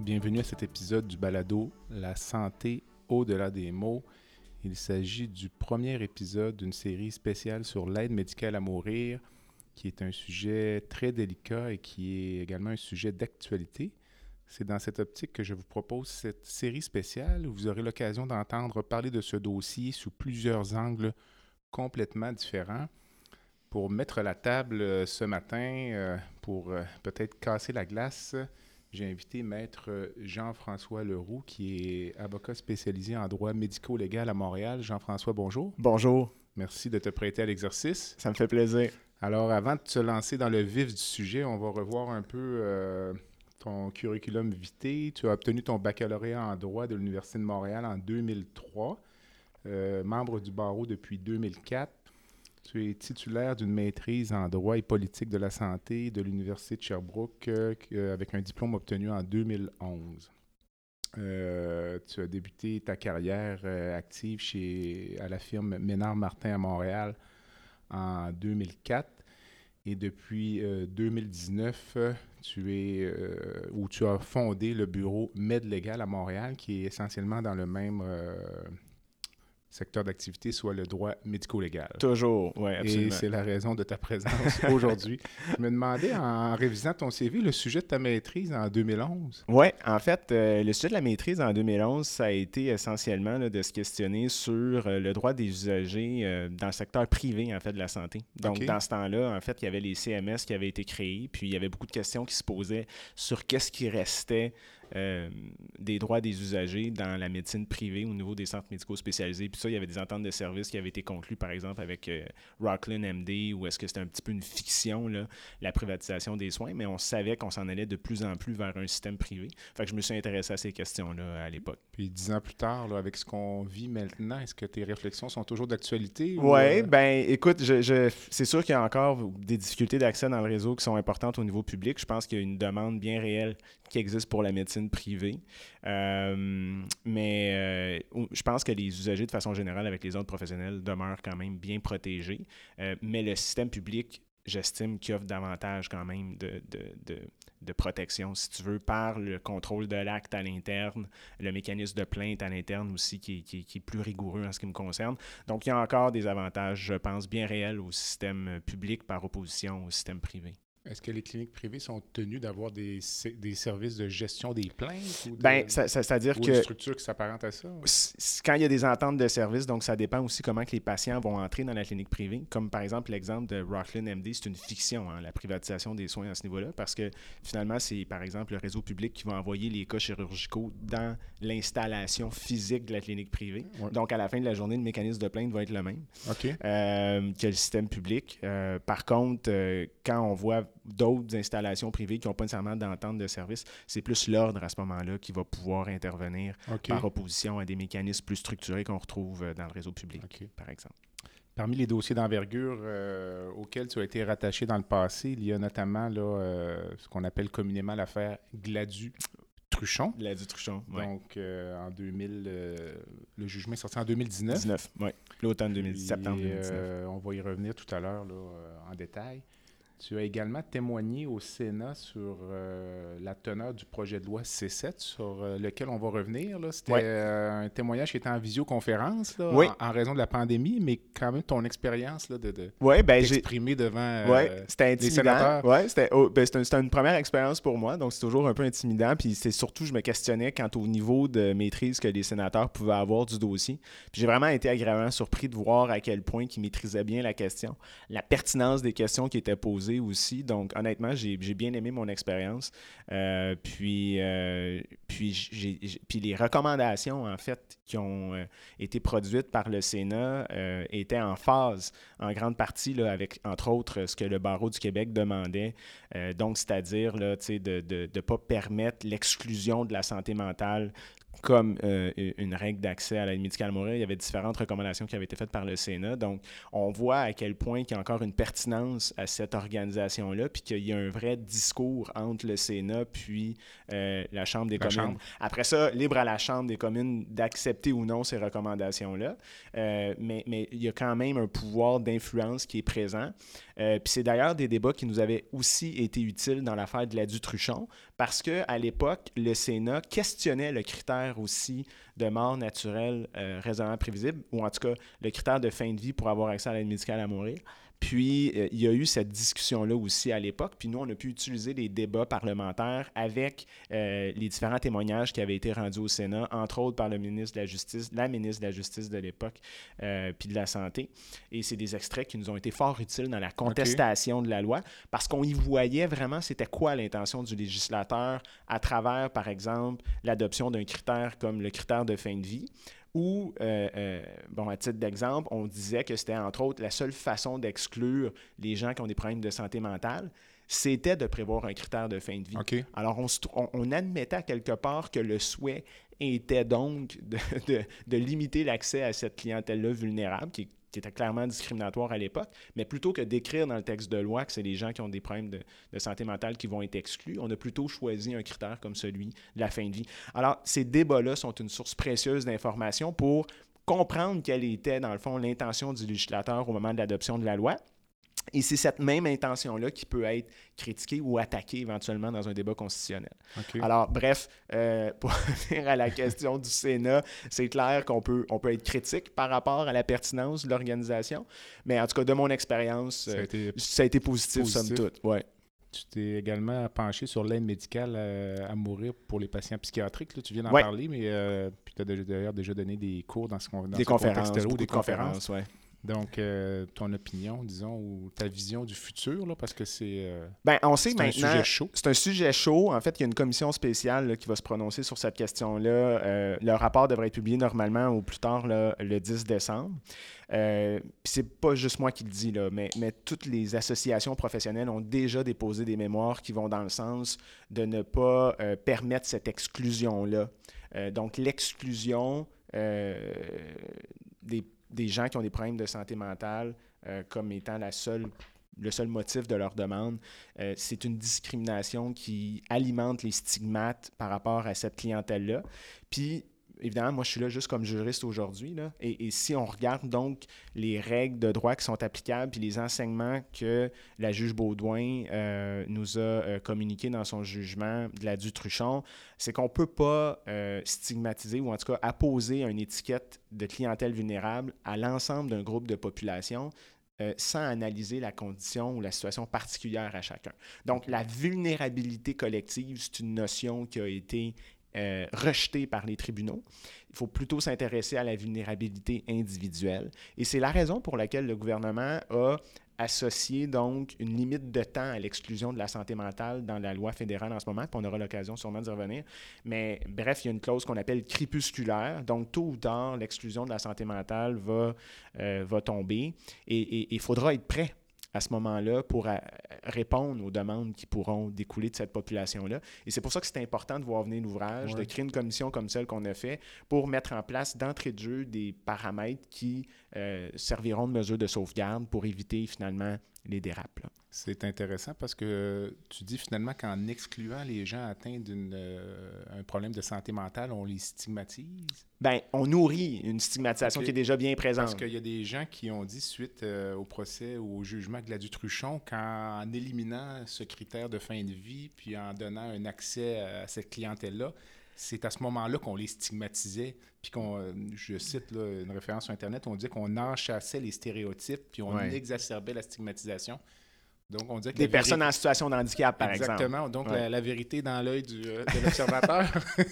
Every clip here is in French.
Bienvenue à cet épisode du balado La santé au-delà des mots. Il s'agit du premier épisode d'une série spéciale sur l'aide médicale à mourir, qui est un sujet très délicat et qui est également un sujet d'actualité. C'est dans cette optique que je vous propose cette série spéciale où vous aurez l'occasion d'entendre parler de ce dossier sous plusieurs angles complètement différents. Pour mettre la table euh, ce matin, euh, pour euh, peut-être casser la glace, j'ai invité Maître Jean-François Leroux, qui est avocat spécialisé en droit médico-légal à Montréal. Jean-François, bonjour. Bonjour. Merci de te prêter à l'exercice. Ça me fait plaisir. Alors, avant de se lancer dans le vif du sujet, on va revoir un peu ton curriculum vitae. Tu as obtenu ton baccalauréat en droit de l'Université de Montréal en 2003, membre du barreau depuis 2004. Tu es titulaire d'une maîtrise en droit et politique de la santé de l'Université de Sherbrooke euh, euh, avec un diplôme obtenu en 2011. Euh, tu as débuté ta carrière active chez, à la firme Ménard Martin à Montréal en 2004 et depuis 2019, tu es où tu as fondé le bureau MedLégal à Montréal qui est essentiellement dans le même secteur d'activité soit le droit médico-légal. Toujours, oui, absolument. Et c'est la raison de ta présence aujourd'hui. Je me demandais, en révisant ton CV, le sujet de ta maîtrise en 2011. Oui, en fait, euh, le sujet de la maîtrise en 2011, ça a été essentiellement de se questionner sur euh, le droit des usagers euh, dans le secteur privé, en fait, de la santé. Donc, dans ce temps-là, en fait, il y avait les CMS qui avaient été créés, puis il y avait beaucoup de questions qui se posaient sur qu'est-ce qui restait euh, des droits des usagers dans la médecine privée au niveau des centres médicaux spécialisés. Puis ça, il y avait des ententes de services qui avaient été conclues, par exemple, avec euh, Rockland MD, ou est-ce que c'était un petit peu une fiction, là, la privatisation des soins, mais on savait qu'on s'en allait de plus en plus vers un système privé. Fait que je me suis intéressé à ces questions-là à l'époque. Puis dix ans plus tard, là, avec ce qu'on vit maintenant, est-ce que tes réflexions sont toujours d'actualité? Oui, euh? ben écoute, je, c'est sûr qu'il y a encore des difficultés d'accès dans le réseau qui sont importantes au niveau public. Je pense qu'il y a une demande bien réelle qui existe pour la médecine privée. Euh, mais euh, je pense que les usagers, de façon générale, avec les autres professionnels, demeurent quand même bien protégés. Euh, mais le système public, j'estime qu'il offre davantage quand même de, de, de, protection, si tu veux, par le contrôle de l'acte à l'interne, le mécanisme de plainte à l'interne aussi qui, qui, qui, est plus rigoureux en ce qui me concerne. Donc, il y a encore des avantages, je pense, bien réels au système public par opposition au système privé. Est-ce que les cliniques privées sont tenues d'avoir des, des, services de gestion des plaintes? Ou ben, c'est-à-dire que... une structure qui s'apparente à ça? Quand il y a des ententes de services, donc ça dépend aussi comment que les patients vont entrer dans la clinique privée. Comme par exemple l'exemple de Rockland MD, c'est une fiction, hein, la privatisation des soins à ce niveau-là, parce que finalement, c'est par exemple le réseau public qui va envoyer les cas chirurgicaux dans l'installation physique de la clinique privée. Donc, à la fin de la journée, le mécanisme de plainte va être le même euh, que le système public. Euh, par contre, euh, quand on voit d'autres installations privées qui n'ont pas nécessairement d'entente de service, c'est plus l'ordre à ce moment-là qui va pouvoir intervenir par opposition à des mécanismes plus structurés qu'on retrouve euh, dans le réseau public, par exemple. Parmi les dossiers d'envergure euh, auxquels tu as été rattaché dans le passé, il y a notamment là, euh, ce qu'on appelle communément l'affaire Gladu. Truchon. Gladu Truchon, Donc, en 2000, le jugement est sorti en 2019. 19, oui. L'automne 2019, septembre 2019. on va y revenir tout à l'heure en détail. Tu as également témoigné au Sénat sur euh, la teneur du projet de loi C7, sur euh, lequel on va revenir. C'était euh, un témoignage qui était en visioconférence en, raison de la pandémie, mais quand même ton expérience de, de ben, d'exprimer devant c'était les sénateurs. Oui, c'était, oh, ben, une, première expérience pour moi, donc c'est toujours un peu intimidant. Puis c'est surtout, je me questionnais quant au niveau de maîtrise que les sénateurs pouvaient avoir du dossier. Puis j'ai vraiment été agréablement surpris de voir à quel point ils maîtrisaient bien la question, la pertinence des questions qui étaient posées aussi. Donc, honnêtement, j'ai bien aimé mon expérience. Euh, puis, euh, puis, les recommandations, en fait, qui ont euh, été produites par le Sénat étaient en phase, en grande partie, là, avec, entre autres, ce que le barreau du Québec demandait. donc, c'est-à-dire de ne de, de, pas permettre l'exclusion de la santé mentale comme euh, une règle d'accès à l'aide médicale à mourir. Il y avait différentes recommandations qui avaient été faites par le Sénat. Donc, on voit à quel point il y a encore une pertinence à cette organisation-là, puis qu'il y a un vrai discours entre le Sénat puis euh, la Chambre des communes. Après ça, libre à la Chambre des communes d'accepter ou non ces recommandations-là, euh, mais, mais il y a quand même un pouvoir d'influence qui est présent. puis c'est d'ailleurs des débats qui nous avaient aussi été utiles dans l'affaire de la Dutruchon, parce qu'à l'époque, le Sénat questionnait le critère aussi de mort naturelle euh, raisonnablement prévisible, ou en tout cas le critère de fin de vie pour avoir accès à l'aide médicale à mourir. Puis, euh, il y a eu cette discussion-là aussi à l'époque. Puis, nous, on a pu utiliser les débats parlementaires avec euh, les différents témoignages qui avaient été rendus au Sénat, entre autres par le ministre de la Justice, la ministre de la Justice de l'époque, euh, puis de la Santé. Et c'est des extraits qui nous ont été fort utiles dans la contestation de la loi parce qu'on y voyait vraiment c'était quoi l'intention du législateur à travers, par exemple, l'adoption d'un critère comme le critère de fin de vie où, euh, euh, bon, à titre d'exemple, on disait que c'était entre autres la seule façon d'exclure les gens qui ont des problèmes de santé mentale, c'était de prévoir un critère de fin de vie. Alors, on, admettait quelque part que le souhait était donc de limiter l'accès à cette clientèle-là vulnérable, qui, était clairement discriminatoire à l'époque, mais plutôt que d'écrire dans le texte de loi que c'est les gens qui ont des problèmes de, santé mentale qui vont être exclus, on a plutôt choisi un critère comme celui de la fin de vie. Alors, ces débats-là sont une source précieuse d'informations pour comprendre quelle était, dans le fond, l'intention du législateur au moment de l'adoption de la loi et c'est cette même intention-là qui peut être critiquée ou attaquée éventuellement dans un débat constitutionnel. Alors, bref, euh, pour revenir à la question du Sénat, c'est clair qu'on peut, on peut être critique par rapport à la pertinence de l'organisation, mais en tout cas, de mon expérience, ça, a été euh, positif, somme toute. Ouais. Tu t'es également penché sur l'aide médicale à, mourir pour les patients psychiatriques. Là. Tu viens d'en parler, mais euh, tu as d'ailleurs déjà donné des cours dans ce, dans des conférences, des conférences. conférences ouais. Donc, euh, ton opinion, disons, ou ta vision du futur, là, parce que c'est. Euh, ben, on sait maintenant. C'est un sujet chaud. C'est un sujet chaud. En fait, il y a une commission spéciale qui va se prononcer sur cette question-là. Euh, le rapport devrait être publié normalement au plus tard le 10 décembre. Euh, c'est pas juste moi qui le dis, là, mais, mais toutes les associations professionnelles ont déjà déposé des mémoires qui vont dans le sens de ne pas permettre cette exclusion-là. donc, l'exclusion des des gens qui ont des problèmes de santé mentale euh, comme étant le seul motif de leur demande. Euh, c'est une discrimination qui alimente les stigmates par rapport à cette clientèle-là. Puis, évidemment, moi, je suis là juste comme juriste aujourd'hui. Et, et, si on regarde donc les règles de droit qui sont applicables, puis les enseignements que la juge Baudouin euh, nous a euh, communiqués dans son jugement de la Dutruchon, c'est qu'on ne peut pas euh, stigmatiser ou en tout cas apposer une étiquette de clientèle vulnérable à l'ensemble d'un groupe de population sans analyser la condition ou la situation particulière à chacun. Donc, la vulnérabilité collective, c'est une notion qui a été euh, rejeté par les tribunaux. Il faut plutôt s'intéresser à la vulnérabilité individuelle. Et c'est la raison pour laquelle le gouvernement a associé donc une limite de temps à l'exclusion de la santé mentale dans la loi fédérale en ce moment, on aura l'occasion sûrement d'y revenir. Mais bref, il y a une clause qu'on appelle crépusculaire. Donc, tôt ou tard, l'exclusion de la santé mentale va, euh, va tomber et il faudra être prêt à ce moment-là pour répondre aux demandes qui pourront découler de cette population-là. Et c'est pour ça que c'est important de voir venir l'ouvrage, de créer une commission comme celle qu'on a fait pour mettre en place d'entrée de jeu des paramètres qui euh, serviront de mesure de sauvegarde pour éviter finalement les dérapes. C'est intéressant parce que tu dis finalement qu'en excluant les gens atteints d'un euh, problème de santé mentale, on les stigmatise? Ben, on nourrit une stigmatisation qui est déjà bien présente. Parce qu'il y a des gens qui ont dit suite euh, au procès ou au jugement de la Dutruchon qu'en éliminant ce critère de fin de vie puis en donnant un accès à cette clientèle-là, c'est à ce moment-là qu'on les stigmatisait, puis qu'on, euh, je cite une référence sur Internet, on dit qu'on enchassait les stéréotypes, puis on exacerbait la stigmatisation. Donc, on dit que Des personnes en situation de handicap, par exemple. Exactement. Donc, la, vérité dans l'œil euh, de l'observateur.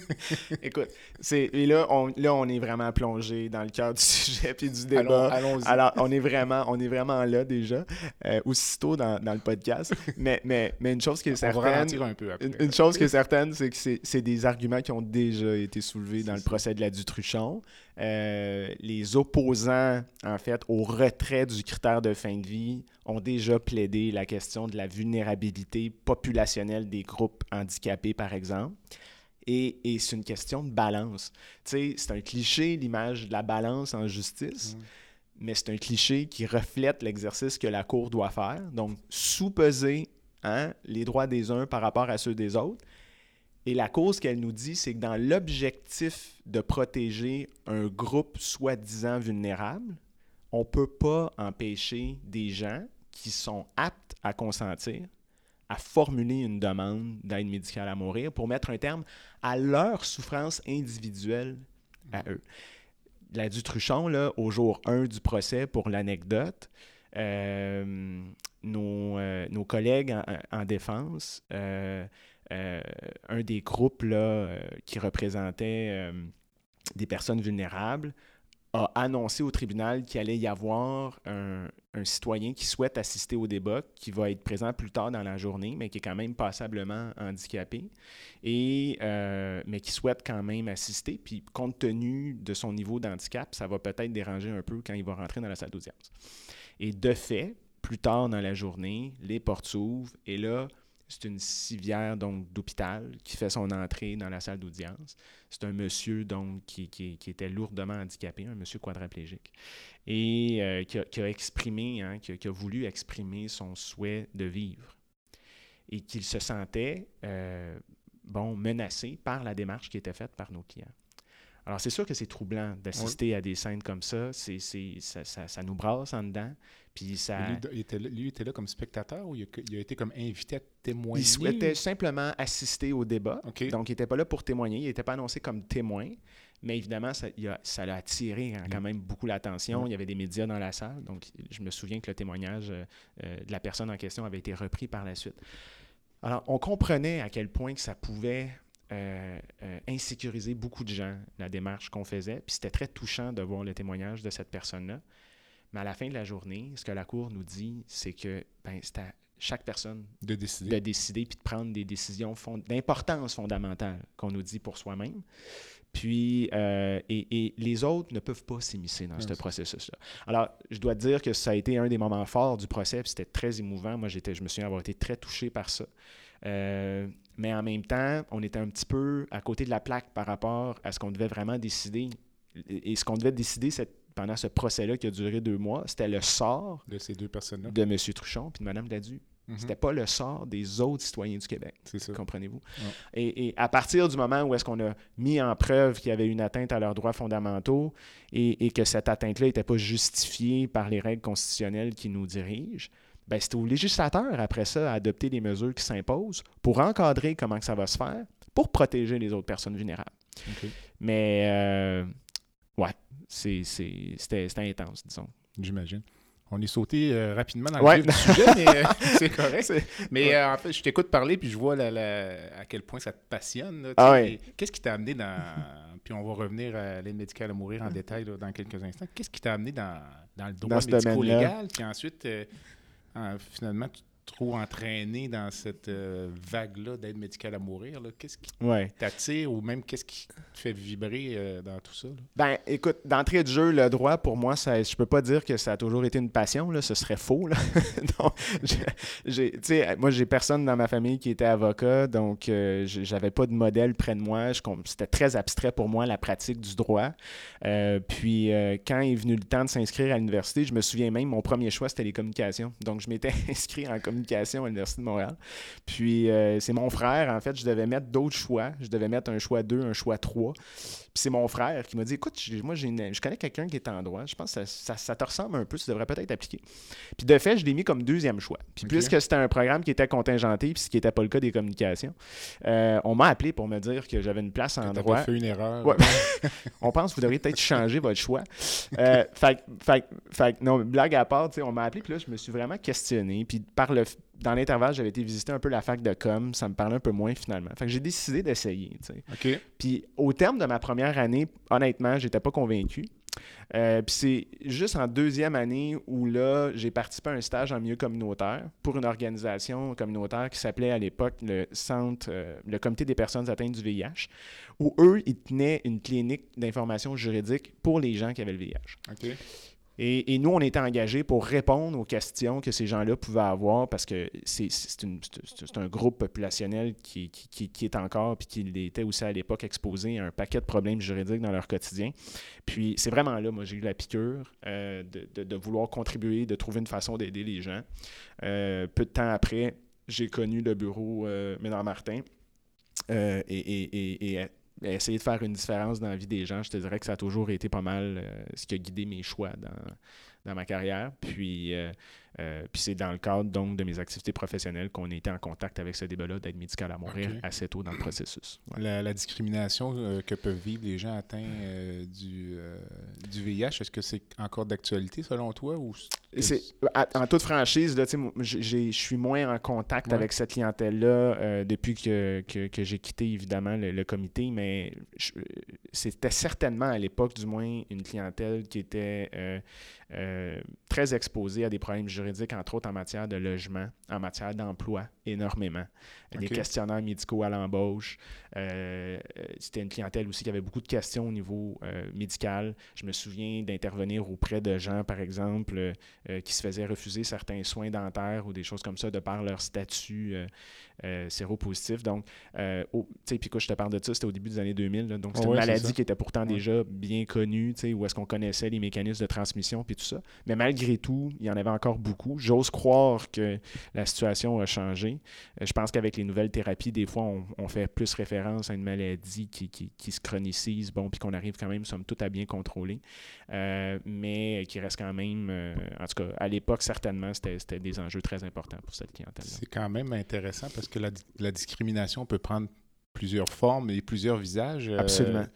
Écoute, c'est, et là on, là, on est vraiment plongé dans le cœur du sujet puis du débat. Allons, Alors, on est vraiment, on est vraiment là déjà, euh, aussitôt dans, dans, le podcast. Mais, mais, mais une chose qui est certaine. un peu après. Une, chose qui est certaine, c'est que c'est, c'est des arguments qui ont déjà été soulevés dans le procès de la Dutruchon. Euh, les opposants, en fait, au retrait du critère de fin de vie ont déjà plaidé la question de la vulnérabilité populationnelle des groupes handicapés, par exemple. Et, et c'est une question de balance. Tu sais, c'est un cliché, l'image de la balance en justice, Mm. mais c'est un cliché qui reflète l'exercice que la Cour doit faire. Donc, sous-peser hein, les droits des uns par rapport à ceux des autres. Et la cause qu'elle nous dit, c'est que dans l'objectif de protéger un groupe soi-disant vulnérable, on ne peut pas empêcher des gens qui sont aptes à consentir à formuler une demande d'aide médicale à mourir pour mettre un terme à leur souffrance individuelle à eux. La Dutruchon, là, au jour 1 du procès, pour l'anecdote, euh, nos, euh, nos collègues en, en défense, euh, un des groupes là, euh, qui représentait euh, des personnes vulnérables, a annoncé au tribunal qu'il allait y avoir un, citoyen qui souhaite assister au débat, qui va être présent plus tard dans la journée, mais qui est quand même passablement handicapé, et, euh, mais qui souhaite quand même assister. Puis, compte tenu de son niveau d'handicap, ça va peut-être déranger un peu quand il va rentrer dans la salle d'audience. Et de fait, plus tard dans la journée, les portes s'ouvrent, et là, c'est une civière donc d'hôpital qui fait son entrée dans la salle d'audience. C'est un monsieur donc qui, qui- qui était lourdement handicapé, un monsieur quadraplégique, et euh, qui, a, qui a exprimé, hein, qui, a, qui a voulu exprimer son souhait de vivre et qu'il se sentait euh, bon menacé par la démarche qui était faite par nos clients. Alors c'est sûr que c'est troublant d'assister à des scènes comme ça. C'est, c'est- ça, ça- ça nous brasse en dedans. Puis ça, Lui, il était là, lui, il était là comme spectateur ou il a, il a été comme invité à témoigner? Il souhaitait simplement assister au débat. Donc, il n'était pas là pour témoigner. Il n'était pas annoncé comme témoin. Mais évidemment, ça, il a- ça l'a attiré hein, quand Mm. même beaucoup l'attention. Mm. Il y avait des médias dans la salle. Donc, je me souviens que le témoignage euh, euh, de la personne en question avait été repris par la suite. Alors, on comprenait à quel point que ça pouvait euh, euh, insécuriser beaucoup de gens, la démarche qu'on faisait. Puis c'était très touchant de voir le témoignage de cette personne-là. Mais à la fin de la journée, ce que la Cour nous dit, c'est que ben, c'est à chaque personne De décider. de décider puis de prendre des décisions fond- d'importance fondamentale qu'on nous dit pour soi-même. Puis, euh, et, et les autres ne peuvent pas s'immiscer dans Non, ce processus-là. Alors, je dois te dire que ça a été un des moments forts du procès, puis c'était très émouvant. Moi, j'étais, je me souviens avoir été très touché par ça. Euh, mais en même temps, on était un petit peu à côté de la plaque par rapport à ce qu'on devait vraiment décider. Et ce qu'on devait décider c'est- pendant ce procès-là qui a duré deux mois, c'était le sort de ces deux personnes-là. de M. Truchon puis de Mme Ladu. Mhm. C'était pas le sort des autres citoyens du Québec. Comprenez-vous? Ouais. Et, et à partir du moment où est-ce qu'on a mis en preuve qu'il y avait une atteinte à leurs droits fondamentaux et, et que cette atteinte-là n'était pas justifiée par les règles constitutionnelles qui nous dirigent, ben c'est au législateur, après ça, à adopter des mesures qui s'imposent pour encadrer comment que ça va se faire, pour protéger les autres personnes vulnérables. Mais, euh, ouais, c'était intense, disons. J'imagine. On est sauté euh, rapidement dans le Ouais. vif du sujet, mais euh, c'est correct. Mais Ouais. euh, en fait, je t'écoute parler, puis je vois la- la- à quel point ça te passionne. Ah ouais. Qu'est-ce qui t'a amené dans... Puis on va revenir à l'aide médicale à mourir en détail là, dans quelques instants. Qu'est-ce qui t'a amené dans, dans le droit médico-légal? Puis ensuite, en- finalement, tu trouves entraîné dans cette euh, vague-là d'aide médicale à mourir. Qu'est-ce qui Ouais. t'attire ou même qu'est-ce qui te fait vibrer euh, dans tout ça? là? Ben, écoute, d'entrée de jeu, le droit, pour moi, ça, je peux pas dire que ça a toujours été une passion, là, ce serait faux. Là. Donc, sais, moi, j'ai personne dans ma famille qui était avocat, donc euh, j'avais pas de modèle près de moi. Je C'était très abstrait pour moi, la pratique du droit. Euh, puis, quand est venu le temps de s'inscrire à l'université, je me souviens même, mon premier choix, c'était les communications. Donc, je m'étais inscrit en communication à l'Université de Montréal. Puis, euh, c'est mon frère, en fait, je devais mettre d'autres choix. Je devais mettre un choix 2, un choix 3. Puis c'est mon frère qui m'a dit Écoute, moi, une- je connais quelqu'un qui est en droit. Je pense que ça, ça- ça te ressemble un peu. Tu devrais peut-être appliquer. Puis de fait, je l'ai mis comme deuxième choix. Puis puisque c'était un programme qui était contingenté, puis ce qui n'était pas le cas des communications, euh, on m'a appelé pour me dire que j'avais une place en droit. fait une erreur. Ouais. on pense que vous devriez peut-être changer votre choix. Euh, fait, fait, fait, non, blague à part, tu sais, on m'a appelé, puis là, je me suis vraiment questionné. Puis par le, dans l'intervalle, j'avais été visiter un peu la fac de com, ça me parlait un peu moins finalement. Fait que j'ai décidé d'essayer, tu sais. OK. Puis au terme de ma première année, honnêtement, j'étais pas convaincu. Euh, puis c'est juste en deuxième année où là, j'ai participé à un stage en milieu communautaire pour une organisation communautaire qui s'appelait à l'époque le Centre, euh, le Comité des personnes atteintes du VIH, où eux, ils tenaient une clinique d'information juridique pour les gens qui avaient le VIH. OK. Et, nous, on était engagés pour répondre aux questions que ces gens-là pouvaient avoir parce que c'est un groupe populationnel qui, est encore, puis qui était aussi à l'époque exposé à un paquet de problèmes juridiques dans leur quotidien. Puis c'est vraiment là, moi, j'ai eu la piqûre euh, de, vouloir contribuer, de trouver une façon d'aider les gens. Euh, peu de temps après, j'ai connu le bureau euh, Ménard Martin. et, et, et, essayer de faire une différence dans la vie des gens, je te dirais que ça a toujours été pas mal euh, ce qui a guidé mes choix dans, dans ma carrière. Puis, euh, euh, puis c'est dans le cadre donc de mes activités professionnelles qu'on a été en contact avec ce débat-là d'aide médicale à mourir assez tôt dans le processus. La, discrimination que peuvent vivre les gens atteints du, du VIH, est-ce que c'est encore d'actualité selon toi? Ou c'est, en toute franchise, je suis moins en contact avec cette clientèle-là depuis que, que, j'ai quitté évidemment le, comité, mais c'était certainement à l'époque du moins une clientèle qui était euh, très exposé à des problèmes juridiques, entre autres en matière de logement, en matière d'emploi, énormément. Des questionnaires médicaux à l'embauche. Euh, euh, c'était une clientèle aussi qui avait beaucoup de questions au niveau médical. Je me souviens d'intervenir auprès de gens, par exemple, qui se faisaient refuser certains soins dentaires ou des choses comme ça de par leur statut séropositif. Donc, tu sais, puis quand je te parle de ça, c'était au début des années 2000. donc, c'était une maladie qui était pourtant déjà bien connue, tu sais, où est-ce qu'on connaissait les mécanismes de transmission, puis tout ça. Mais malgré tout, il y en avait encore beaucoup. J'ose croire que la situation a changé. Euh, je pense qu'avec les nouvelles thérapies, des fois, on, fait plus référence à une maladie qui, qui, se chronicise, bon, puis qu'on arrive quand même, somme toute, à bien contrôler. Euh, mais qui reste quand même, euh, en tout cas, à l'époque, certainement, c'était des enjeux très importants pour cette clientèle. C'est quand même intéressant parce que la, la, discrimination peut prendre plusieurs formes et plusieurs visages. Absolument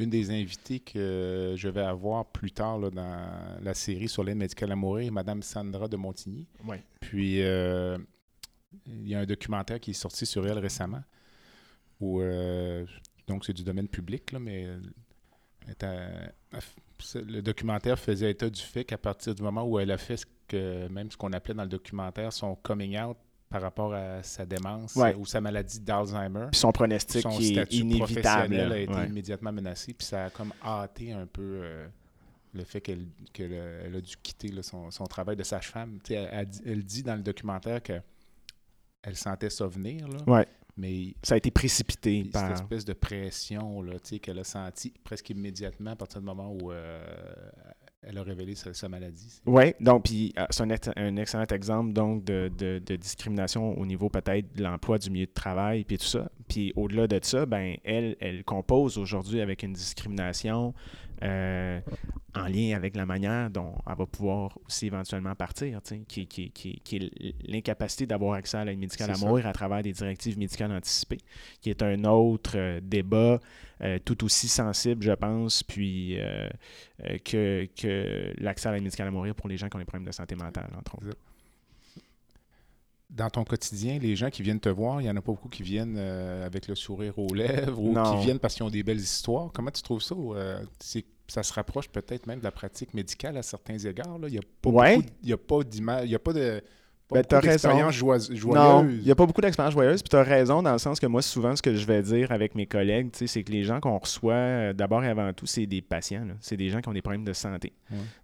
une des invitées que je vais avoir plus tard dans la série sur l'aide médicale à mourir, Madame Sandra de Montigny. Puis, euh, il y a un documentaire qui est sorti sur elle récemment, où, euh, donc c'est du domaine public, là, mais euh, le documentaire faisait état du fait qu'à partir du moment où elle a fait ce que, même ce qu'on appelait dans le documentaire son coming out par rapport à sa démence ou sa maladie d'Alzheimer. Son pronostic son qui est inévitable. a été immédiatement menacé, puis ça a comme hâté un peu euh, le fait qu'elle a dû quitter son, travail de sage-femme. Elle, elle, dit dans le documentaire que elle sentait ça venir, là, mais ça a été précipité par... Cette espèce de pression qu'elle a sentie presque immédiatement à partir du moment où euh, elle a révélé sa, maladie. Oui, donc puis euh, c'est un, excellent exemple donc de, discrimination au niveau peut-être de l'emploi du milieu de travail puis tout ça. Puis au-delà de ça, ben elle, elle compose aujourd'hui avec une discrimination euh, en lien avec la manière dont elle va pouvoir aussi éventuellement partir, qui, qui, qui, qui est l'incapacité d'avoir accès à l'aide médicale à mourir à travers des directives médicales anticipées, qui est un autre euh, débat euh, tout aussi sensible, je pense, puis que, que l'accès à l'aide médicale à mourir pour les gens qui ont des problèmes de santé mentale, entre autres dans ton quotidien, les gens qui viennent te voir, il n'y en a pas beaucoup qui viennent euh, avec le sourire aux lèvres ou qui viennent parce qu'ils ont des belles histoires. Comment tu trouves ça? Euh, ça se rapproche peut-être même de la pratique médicale à certains égards. Là? Il n'y a pas d'image, il n'y a pas de ben, joyeuse. Non, il n'y a pas beaucoup d'expériences joyeuses. Puis tu as raison dans le sens que moi, souvent, ce que je vais dire avec mes collègues, c'est que les gens qu'on reçoit, euh, d'abord et avant tout, c'est des patients. C'est des gens qui ont des problèmes de santé.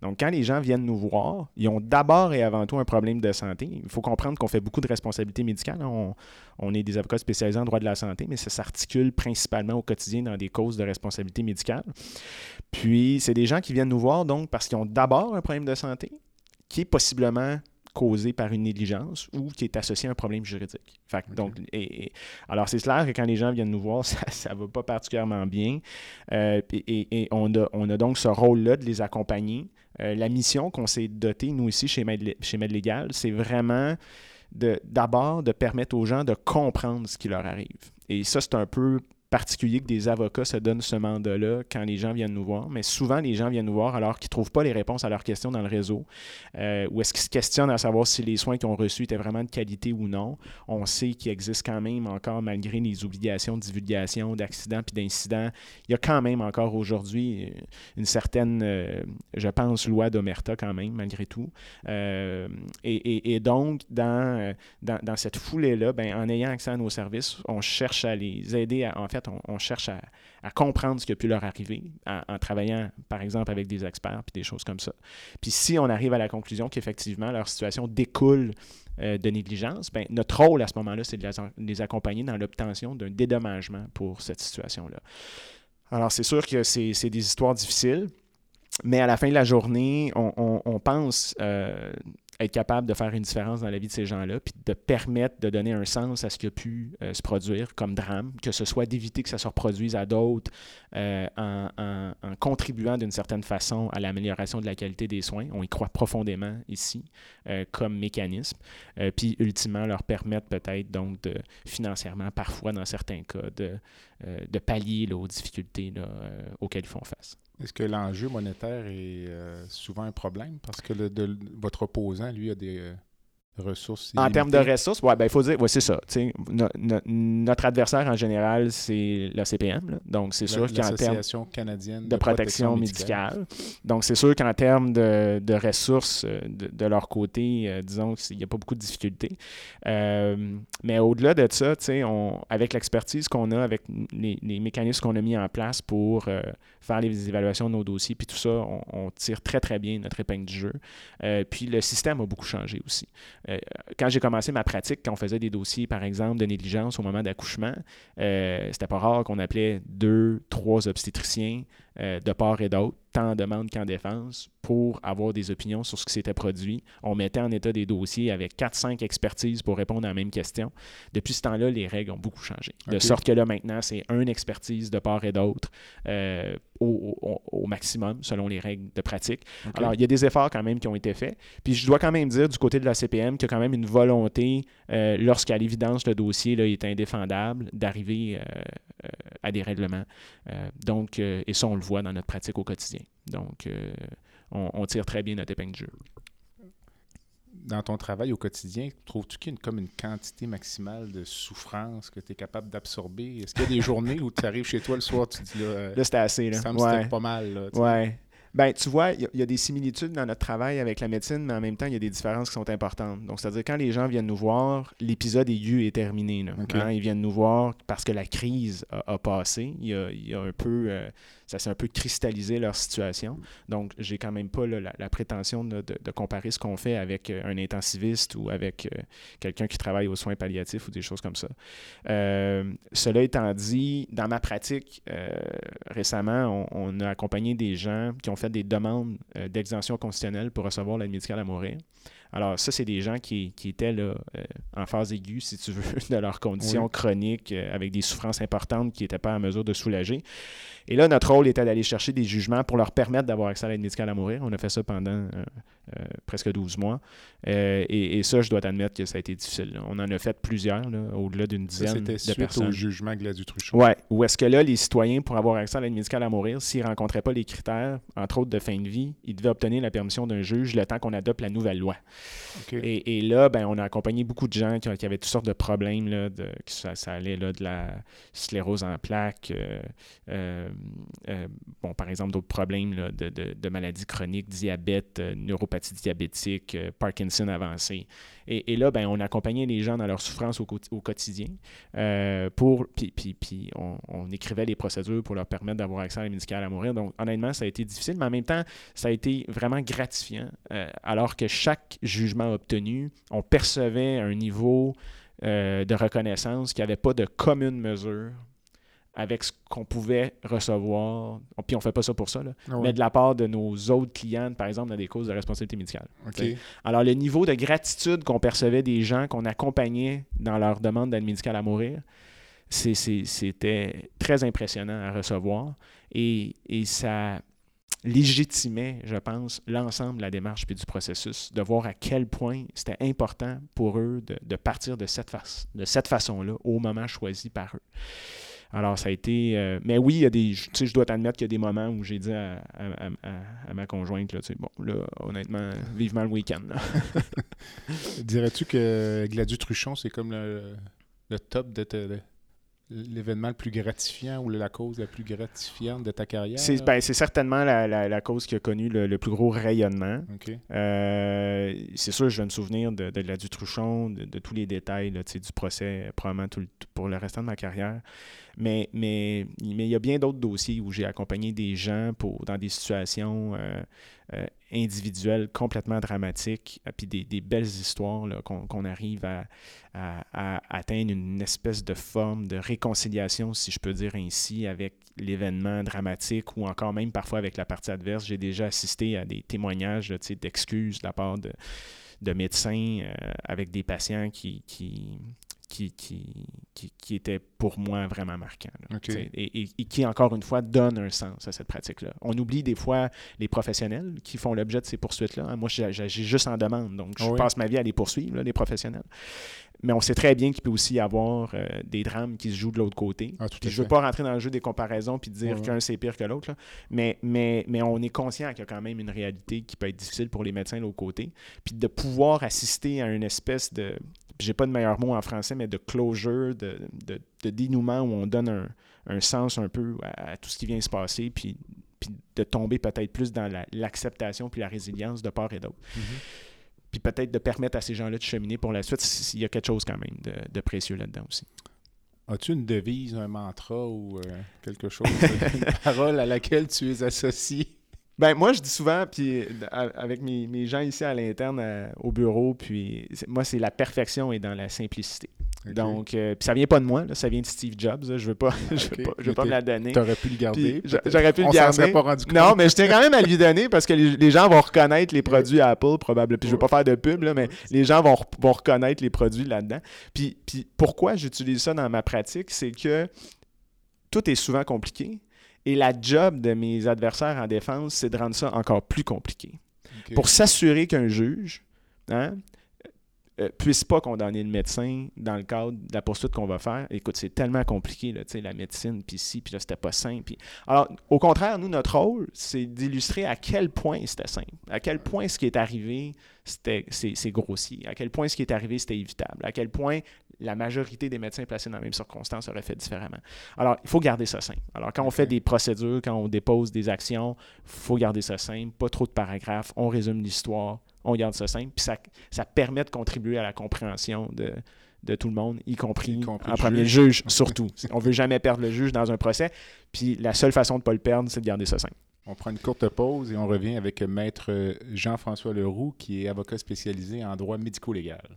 Donc, quand les gens viennent nous voir, ils ont d'abord et avant tout un problème de santé. Il faut comprendre qu'on fait beaucoup de responsabilités médicales. On, on, est des avocats spécialisés en droit de la santé, mais ça s'articule principalement au quotidien dans des causes de responsabilité médicale. Puis, c'est des gens qui viennent nous voir donc parce qu'ils ont d'abord un problème de santé qui est possiblement causé par une négligence ou qui est associé à un problème juridique. donc, et, alors, c'est clair que quand les gens viennent nous voir, ça ne va pas particulièrement bien. Euh, et, on, a, on a donc ce rôle-là de les accompagner. Euh, la mission qu'on s'est dotée, nous ici, chez Med, chez Legal, c'est vraiment d'abord de, de permettre aux gens de comprendre ce qui leur arrive. Et ça, c'est un peu particulier que des avocats se donnent ce mandat-là quand les gens viennent nous voir, mais souvent les gens viennent nous voir alors qu'ils ne trouvent pas les réponses à leurs questions dans le réseau, euh, ou est-ce qu'ils se questionnent à savoir si les soins qu'ils ont reçus étaient vraiment de qualité ou non. On sait qu'il existe quand même encore, malgré les obligations de divulgation, d'accidents puis d'incidents, il y a quand même encore aujourd'hui une certaine, euh, je pense, loi d'Omerta quand même, malgré tout. Euh, et, donc, dans, dans, cette foulée-là, ben, en ayant accès à nos services, on cherche à les aider à, en fait, on, cherche à, comprendre ce qui a pu leur arriver en, travaillant, par exemple, avec des experts puis des choses comme ça. Puis si on arrive à la conclusion qu'effectivement, leur situation découle euh, de négligence, ben, notre rôle à ce moment-là, c'est de les accompagner dans l'obtention d'un dédommagement pour cette situation-là. Alors, c'est sûr que c'est des histoires difficiles, mais à la fin de la journée, on, pense euh, être capable de faire une différence dans la vie de ces gens-là, puis de permettre de donner un sens à ce qui a pu euh, se produire comme drame, que ce soit d'éviter que ça se reproduise à d'autres euh, en, contribuant d'une certaine façon à l'amélioration de la qualité des soins. On y croit profondément ici euh, comme mécanisme, puis ultimement leur permettre peut-être donc de financièrement, parfois dans certains cas, de, de pallier aux difficultés auxquelles ils font face. Est-ce que l'enjeu monétaire est euh, souvent un problème? Parce que de, votre opposant, lui, a des, euh, ressources. En termes de ressources, ouais, ben, il faut dire, ouais, c'est ça. notre adversaire en général, c'est la CPM. Donc, c'est sûr qu'en termes canadienne de, protection, médicale. Donc, c'est sûr qu'en termes de, ressources euh, de, leur côté, euh, disons qu'il n'y a pas beaucoup de difficultés. Euh, mais au-delà de ça, on, avec l'expertise qu'on a, avec les, mécanismes qu'on a mis en place pour faire les évaluations de nos dossiers, puis tout ça, on, tire très, très bien notre épingle du jeu. puis le système a beaucoup changé aussi. Euh, quand j'ai commencé ma pratique, quand on faisait des dossiers, par exemple, de négligence au moment d'accouchement, euh, c'était pas rare qu'on appelait deux, trois obstétriciens euh, de part et d'autre, tant en demande qu'en défense, pour avoir des opinions sur ce qui s'était produit. On mettait en état des dossiers avec 4-5 expertises pour répondre à la même question. Depuis ce temps-là, les règles ont beaucoup changé. De sorte que là, maintenant, c'est une expertise de part et d'autre euh, au, maximum, selon les règles de pratique. Alors, il y a des efforts quand même qui ont été faits. Puis, je dois quand même dire, du côté de la CPM, qu'il y a quand même une volonté, euh, lorsqu'à l'évidence, le dossier là, est indéfendable, d'arriver à des règlements. donc, et ça, on le voit dans notre pratique au quotidien. Donc, euh, on, tire très bien notre épingle de jeu. Dans ton travail au quotidien, trouves-tu qu'il y a comme une quantité maximale de souffrance que tu es capable d'absorber? Est-ce qu'il y a des journées où tu arrives chez toi le soir, tu dis là, euh, là c'était assez. Là. Ça me pas mal. Là, ouais. Ben, tu vois, il y, a des similitudes dans notre travail avec la médecine, mais en même temps, il y a des différences qui sont importantes. Donc, c'est-à-dire, quand les gens viennent nous voir, l'épisode aigu est terminé. Là. Hein, ils viennent nous voir parce que la crise a, passé. Il y, a, un peu. Euh, ça s'est un peu cristallisé leur situation. Donc, j'ai quand même pas la, prétention de, comparer ce qu'on fait avec euh, un intensiviste ou avec euh, quelqu'un qui travaille aux soins palliatifs ou des choses comme ça. Euh, cela étant dit, dans ma pratique, récemment, on, a accompagné des gens qui ont fait des demandes d'exemption constitutionnelle pour recevoir l'aide médicale à mourir. Alors, ça, c'est des gens qui, étaient là, en phase aiguë, si tu veux, de leurs conditions chroniques, avec des souffrances importantes qui n'étaient pas en mesure de soulager. Et là, notre rôle était d'aller chercher des jugements pour leur permettre d'avoir accès à l'aide médicale à mourir. On a fait ça pendant euh, presque 12 mois. Euh, et, ça, je dois t'admettre que ça a été difficile. On en a fait plusieurs, au-delà d'une dizaine de suite personnes. au jugement Gladue-Truchot. Oui. Ou est-ce que là, les citoyens, pour avoir accès à l'aide médicale à mourir, s'ils ne rencontraient pas les critères, entre autres de fin de vie, ils devaient obtenir la permission d'un juge le temps qu'on adopte la nouvelle loi. Et, là, ben, on a accompagné beaucoup de gens qui, avaient toutes sortes de problèmes. Là, de, ça, ça, allait là, de la sclérose en plaques, euh, bon, par exemple, d'autres problèmes de, maladies chroniques, diabète, euh, diabétique, euh, Parkinson avancé. Et, là, ben, on accompagnait les gens dans leur souffrance au, quotidien. pour, puis, puis, on, écrivait les procédures pour leur permettre d'avoir accès à la médicale à mourir. Donc, honnêtement, ça a été difficile, mais en même temps, ça a été vraiment gratifiant. alors que chaque jugement obtenu, on percevait un niveau de reconnaissance qui n'avait pas de commune mesure avec ce qu'on pouvait recevoir, puis on ne fait pas ça pour ça, ah mais de la part de nos autres clients, par exemple, dans des causes de responsabilité médicale. Alors, le niveau de gratitude qu'on percevait des gens qu'on accompagnait dans leur demande d'aide médicale à mourir, c'était très impressionnant à recevoir. Et, ça légitimait, je pense, l'ensemble de la démarche puis du processus, de voir à quel point c'était important pour eux de, partir de cette, de cette façon-là au moment choisi par eux. Alors, ça a été. Euh, mais oui, il y a des. Tu sais, je dois t'admettre qu'il y a des moments où j'ai dit à, ma conjointe, là, tu sais, bon, là, honnêtement, vivement le week-end. Dirais-tu que Gladu Truchon, c'est comme le, top de, l'événement le plus gratifiant ou la cause la plus gratifiante de ta carrière? C'est ben, certainement la, cause qui a connu le, plus gros rayonnement. Euh, c'est sûr, je vais me souvenir de, de la du Truchon, de, tous les détails là, du procès, probablement tout, pour le restant de ma carrière. Mais, mais, mais il y a bien d'autres dossiers où j'ai accompagné des gens pour, dans des situations euh, euh, individuelles complètement dramatiques, puis des, des, belles histoires qu'on arrive à, à, atteindre une espèce de forme de réconciliation, si je peux dire ainsi, avec l'événement dramatique ou encore même parfois avec la partie adverse. J'ai déjà assisté à des témoignages d'excuses de la part de, de médecins euh, avec des patients qui, qui, qui, qui, qui, était pour moi vraiment marquant. et, qui, encore une fois, donne un sens à cette pratique-là. On oublie des fois les professionnels qui font l'objet de ces poursuites-là. Moi, j'ai juste en demande, donc je passe ma vie à les poursuivre, les professionnels. Mais on sait très bien qu'il peut aussi y avoir euh, des drames qui se jouent de l'autre côté. Ah, je ne veux pas rentrer dans le jeu des comparaisons puis dire qu'un c'est pire que l'autre, mais, mais, mais on est conscient qu'il y a quand même une réalité qui peut être difficile pour les médecins de l'autre côté. Puis de pouvoir assister à une espèce de, j'ai pas de meilleur mot en français, mais de closure, de, dénouement où on donne un, sens un peu à, tout ce qui vient se passer, puis, puis de tomber peut-être plus dans l'acceptation puis la résilience de part et d'autre. Mm-hmm. Puis peut-être de permettre à ces gens-là de cheminer pour la suite s'il y a quelque chose quand même de, précieux là-dedans aussi. As-tu une devise, un mantra ou euh, quelque chose, une parole à laquelle tu es associé? Ben, moi, je dis souvent, puis avec mes, gens ici à l'interne euh, au bureau, puis moi, c'est la perfection et dans la simplicité. Donc, euh, puis ça vient pas de moi, ça vient de Steve Jobs. Je veux pas, je veux pas, je veux pas me la donner. Tu aurais pu le garder. J'aurais pu le garder. Pas rendu compte. Non, mais je tiens quand même à lui donner parce que les, gens vont reconnaître les produits Apple, probablement. Puis je veux pas faire de pub, là, mais les gens vont, vont reconnaître les produits là-dedans. Puis, puis pourquoi j'utilise ça dans ma pratique, c'est que tout est souvent compliqué et la job de mes adversaires en défense, c'est de rendre ça encore plus compliqué. Pour s'assurer qu'un juge hein, euh, puisse pas condamner le médecin dans le cadre de la poursuite qu'on va faire. Écoute, c'est tellement compliqué, là, la médecine, puis si, puis là, c'était pas simple. Alors, au contraire, nous, notre rôle, c'est d'illustrer à quel point c'était simple, à quel point ce qui est arrivé, c'était, c'est, grossier, à quel point ce qui est arrivé, c'était évitable, à quel point la majorité des médecins placés dans les mêmes circonstances auraient fait différemment. Alors, il faut garder ça simple. Alors, quand on fait des procédures, quand on dépose des actions, il faut garder ça simple, pas trop de paragraphes, on résume l'histoire, on garde ça simple, puis ça, ça permet de contribuer à la compréhension de, de tout le monde, y compris, en premier juge, surtout. on veut jamais perdre le juge dans un procès, puis la seule façon de ne pas le perdre, c'est de garder ça simple. On prend une courte pause et on revient avec Maître Jean-François Leroux, qui est avocat spécialisé en droit médico-légal.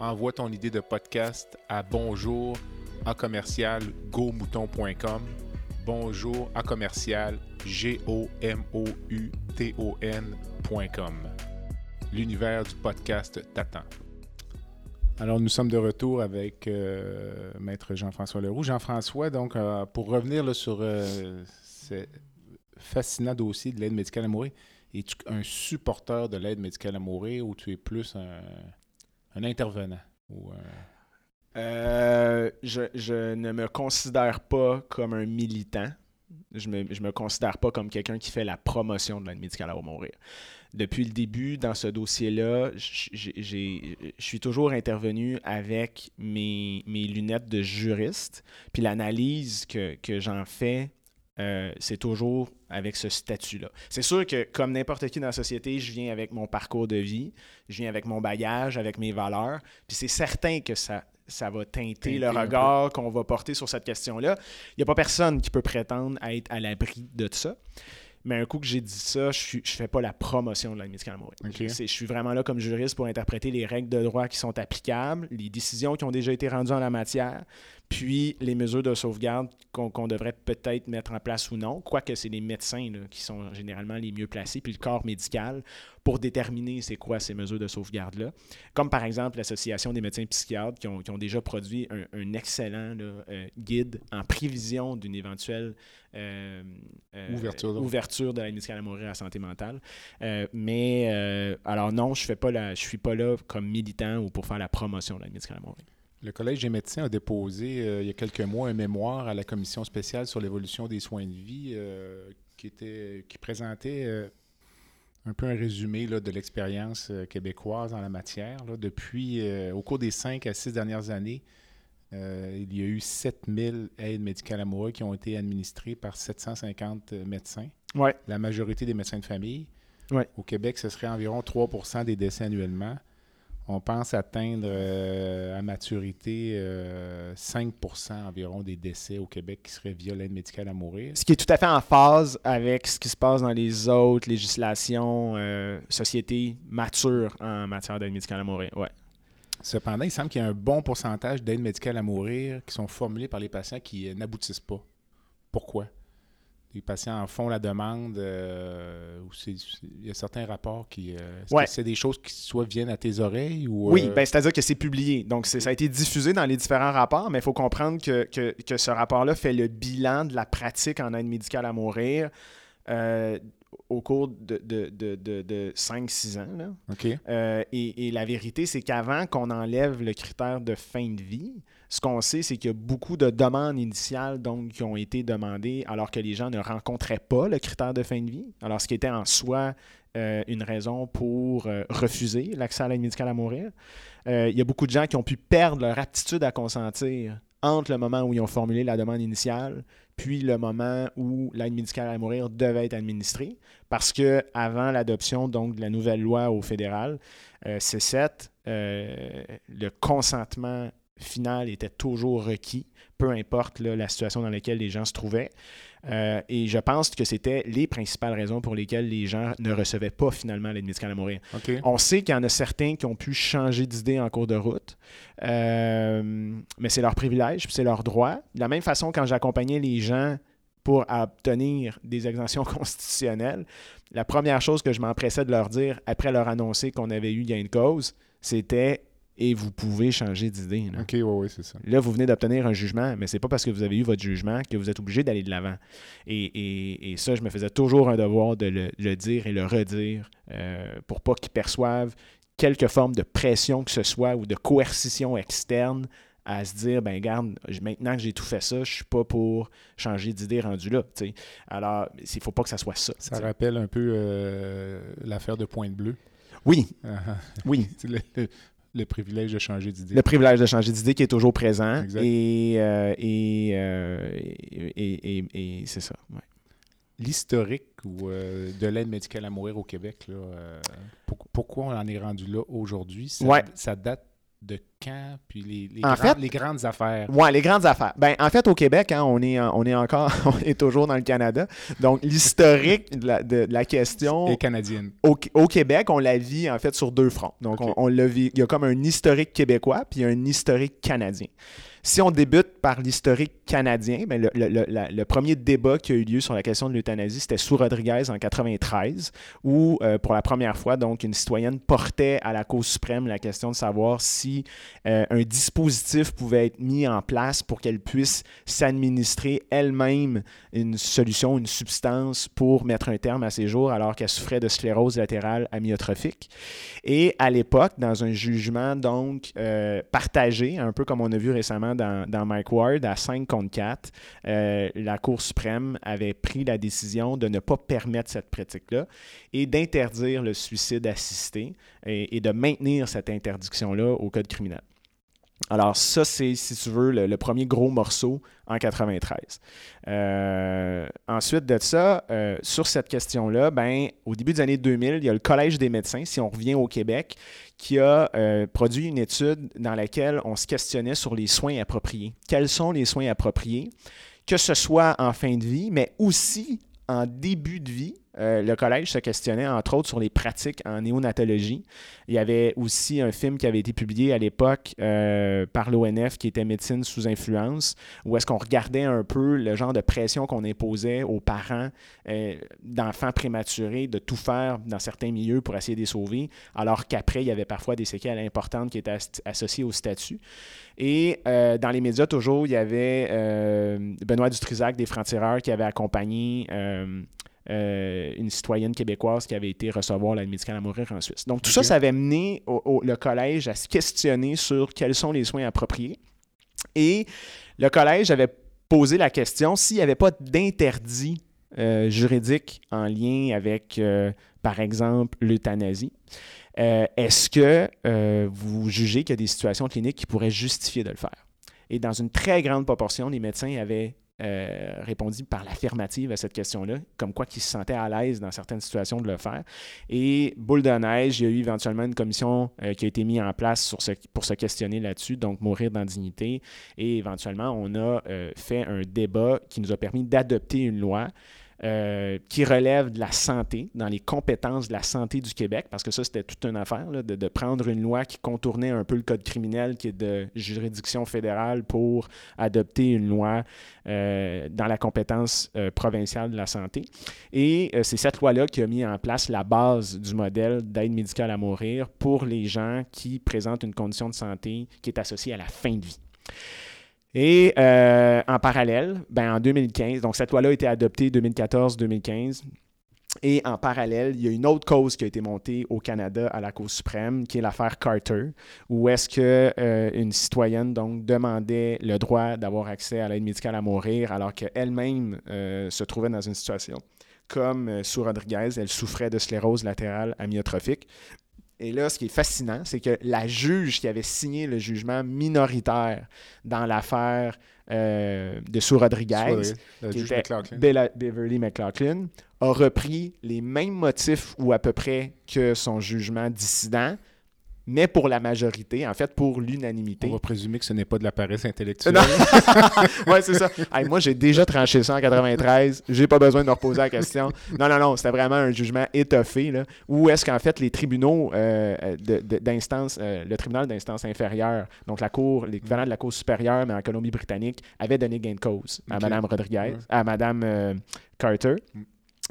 envoie ton idée de podcast à bonjour à commercial gomouton.com. Bonjour à commercial g o m o u t o n.com. L'univers du podcast t'attend. Alors, nous sommes de retour avec euh, Maître Jean-François Leroux. Jean-François, donc, euh, pour revenir sur euh, ce fascinant dossier de l'aide médicale à mourir, es-tu un supporter de l'aide médicale à mourir ou tu es plus un, un intervenant? Euh, je, je, ne me considère pas comme un militant. Je ne me, je me, considère pas comme quelqu'un qui fait la promotion de l'aide médicale à mourir. Depuis le début, dans ce dossier-là, je suis toujours intervenu avec mes, mes, lunettes de juriste. Puis l'analyse que, que j'en fais euh, c'est toujours avec ce statut-là. C'est sûr que, comme n'importe qui dans la société, je viens avec mon parcours de vie, je viens avec mon bagage, avec mes valeurs, puis c'est certain que ça, ça va teinter, le regard qu'on va porter sur cette question-là. Il n'y a pas personne qui peut prétendre être à l'abri de ça. Mais un coup que j'ai dit ça, je ne fais pas la promotion de l'aide médicale à mourir. Je suis vraiment là comme juriste pour interpréter les règles de droit qui sont applicables, les décisions qui ont déjà été rendues en la matière, puis les mesures de sauvegarde qu'on devrait peut-être mettre en place ou non, quoique c'est les médecins qui sont généralement les mieux placés, puis le corps médical, pour déterminer c'est quoi ces mesures de sauvegarde-là. Comme par exemple l'Association des médecins psychiatres qui ont, déjà produit un, excellent euh, guide en prévision d'une éventuelle euh, euh, ouverture, de... ouverture de l'aide médicale à mourir à la santé mentale. mais alors non, je ne suis pas là comme militant ou pour faire la promotion de l'aide médicale à mourir. Le Collège des médecins a déposé euh, il y a quelques mois un mémoire à la Commission spéciale sur l'évolution des soins de vie euh, qui, était, qui présentait euh, un peu un résumé là, de l'expérience québécoise en la matière. Là. Depuis, au cours des cinq à six dernières années, il y a eu 7000 aides médicales amoureuses qui ont été administrées par 750 médecins. Ouais. La majorité des médecins de famille. Ouais. Au Québec, ce serait environ 3% des décès annuellement on pense atteindre euh, à maturité 5% euh, environ des décès au Québec qui seraient via l'aide médicale à mourir. Ce qui est tout à fait en phase avec ce qui se passe dans les autres législations, euh, sociétés matures en matière d'aide médicale à mourir. Ouais. Cependant, il semble qu'il y a un bon pourcentage d'aides médicales à mourir qui sont formulées par les patients qui n'aboutissent pas. Pourquoi? Les patients en font la demande euh, ou il y a certains rapports qui euh, c'est des choses qui soit viennent à tes oreilles ou oui euh, ben, c'est-à-dire que c'est publié donc ça a été diffusé dans les différents rapports mais il faut comprendre que, que, ce rapport-là fait le bilan de la pratique en aide médicale à mourir au cours de, de, de, de 5-6 ans. Là. et, et, la vérité, c'est qu'avant qu'on enlève le critère de fin de vie, ce qu'on sait, c'est qu'il y a beaucoup de demandes initiales donc, qui ont été demandées alors que les gens ne rencontraient pas le critère de fin de vie. Alors, ce qui était en soi euh, une raison pour euh, refuser l'accès à l'aide médicale à mourir. Euh, il y a beaucoup de gens qui ont pu perdre leur aptitude à consentir entre le moment où ils ont formulé la demande initiale puis le moment où l'aide médicale à mourir devait être administrée. Parce que avant l'adoption donc de la nouvelle loi au fédéral, C7, le consentement final était toujours requis, peu importe la situation dans laquelle les gens se trouvaient. Euh, et je pense que c'était les principales raisons pour lesquelles les gens ne recevaient pas finalement l'aide médicale à mourir. On sait qu'il y en a certains qui ont pu changer d'idée en cours de route, euh, mais c'est leur privilège, c'est leur droit. De la même façon, quand j'accompagnais les gens pour obtenir des exemptions constitutionnelles, la première chose que je m'empressais de leur dire après leur annoncer qu'on avait eu gain de cause, c'était et vous pouvez changer d'idée. OK, oui, oui, c'est ça. Là, vous venez d'obtenir un jugement, mais c'est pas parce que vous avez eu votre jugement que vous êtes obligé d'aller de l'avant. Et, ça, je me faisais toujours un devoir de le, dire et le redire euh, pour pas qu'ils perçoivent quelque forme de pression que ce soit ou de coercition externe à se dire, ben garde, maintenant que j'ai tout fait ça, je suis pas pour changer d'idée rendu là. Alors, il faut pas que ça soit ça. Ça rappelle un peu euh, l'affaire de Pointe Bleue. Oui. Ah, ah. oui. Le privilège de changer d'idée. Le privilège de changer d'idée qui est toujours présent. Et, euh, euh, et, et, et, c'est ça. L'historique euh, de l'aide médicale à mourir au Québec, là, pourquoi on en est rendu là aujourd'hui? Ça, ça date de quand, puis les, les, grandes affaires? Oui, les grandes affaires. Ben, en fait, au Québec, hein, on, est, on est encore, on est toujours dans le Canada. Donc, l'historique de la, de, la question. est canadienne. Au, Québec, on la vit en fait sur deux fronts. Donc, on, on le vit. Il y a comme un historique québécois, puis un historique canadien. Si on débute par l'historique canadien, ben, le, premier débat qui a eu lieu sur la question de l'euthanasie, c'était sous Rodriguez en 93, où euh, pour la première fois, donc, une citoyenne portait à la Cour suprême la question de savoir si euh, un dispositif pouvait être mis en place pour qu'elle puisse s'administrer elle-même une solution, une substance pour mettre un terme à ses jours alors qu'elle souffrait de sclérose latérale amyotrophique. Et à l'époque, dans un jugement donc euh, partagé, un peu comme on a vu récemment dans, Mike Ward, à 5 contre 4, euh, la Cour suprême avait pris la décision de ne pas permettre cette pratique-là et d'interdire le suicide assisté et, de maintenir cette interdiction-là au Code criminel. Alors ça, c'est, si tu veux, le, premier gros morceau en 93. Euh, ensuite de ça, euh, sur cette question-là, ben, au début des années 2000, il y a le Collège des médecins, si on revient au Québec, qui a euh, produit une étude dans laquelle on se questionnait sur les soins appropriés. Quels sont les soins appropriés, que ce soit en fin de vie, mais aussi en début de vie euh, le collège se questionnait entre autres sur les pratiques en néonatologie. Il y avait aussi un film qui avait été publié à l'époque euh, par l'ONF qui était Médecine sous influence, où est-ce qu'on regardait un peu le genre de pression qu'on imposait aux parents euh, d'enfants prématurés de tout faire dans certains milieux pour essayer de les sauver, alors qu'après, il y avait parfois des séquelles importantes qui étaient associées au statut. Et dans les médias, toujours, il y avait Benoît Dutrisac des Francs-Tireurs qui avait accompagné euh, une citoyenne québécoise qui avait été recevoir l'aide médicale à mourir en Suisse. Donc tout ça, ça avait mené le collège à se questionner sur quels sont les soins appropriés. Et le collège avait posé la question s'il n'y avait pas d'interdit euh, juridique en lien avec, par exemple, l'euthanasie. Est-ce que vous jugez qu'il y a des situations cliniques qui pourraient justifier de le faire? Et dans une très grande proportion, les médecins avaient euh, répondu par l'affirmative à cette question-là, comme quoi qu'ils se sentaient à l'aise dans certaines situations de le faire. Et boule de neige, il y a eu éventuellement une commission euh, qui a été mise en place pour se questionner là-dessus, donc mourir dans dignité. Et éventuellement, on a euh, fait un débat qui nous a permis d'adopter une loi euh, qui relève de la santé, dans les compétences de la santé du Québec, parce que ça, c'était toute une affaire, de, prendre une loi qui contournait un peu le code criminel, qui est de juridiction fédérale, pour adopter une loi euh, dans la compétence euh, provinciale de la santé. Et c'est cette loi-là qui a mis en place la base du modèle d'aide médicale à mourir pour les gens qui présentent une condition de santé qui est associée à la fin de vie. Et euh, en parallèle, ben, en 2015, donc cette loi-là a été adoptée 2014-2015. Et en parallèle, il y a une autre cause qui a été montée au Canada à la Cour suprême, qui est l'affaire Carter, où est-ce que euh, une citoyenne donc demandait le droit d'avoir accès à l'aide médicale à mourir, alors qu'elle-même euh, se trouvait dans une situation comme Sue Rodriguez, elle souffrait de sclérose latérale amyotrophique. Et là, ce qui est fascinant, c'est que la juge qui avait signé le jugement minoritaire dans l'affaire euh, de Sue Rodriguez, qui était Beverly McLaughlin, a repris les mêmes motifs ou à peu près que son jugement dissident, mais pour la majorité, en fait, pour l'unanimité. On va présumer que ce n'est pas de la paresse intellectuelle. oui, c'est ça. moi, j'ai déjà tranché ça en 93. J'ai pas besoin de me reposer la question. Non, non, non. C'était vraiment un jugement étoffé. Là, où est-ce qu'en fait, les tribunaux euh, d'instance, euh, le tribunal d'instance inférieure, donc la cour, l'équivalent de la cour supérieure, mais en Colombie-Britannique, avait donné gain de cause à Mme Rodriguez, à Mme euh, Carter. Mm.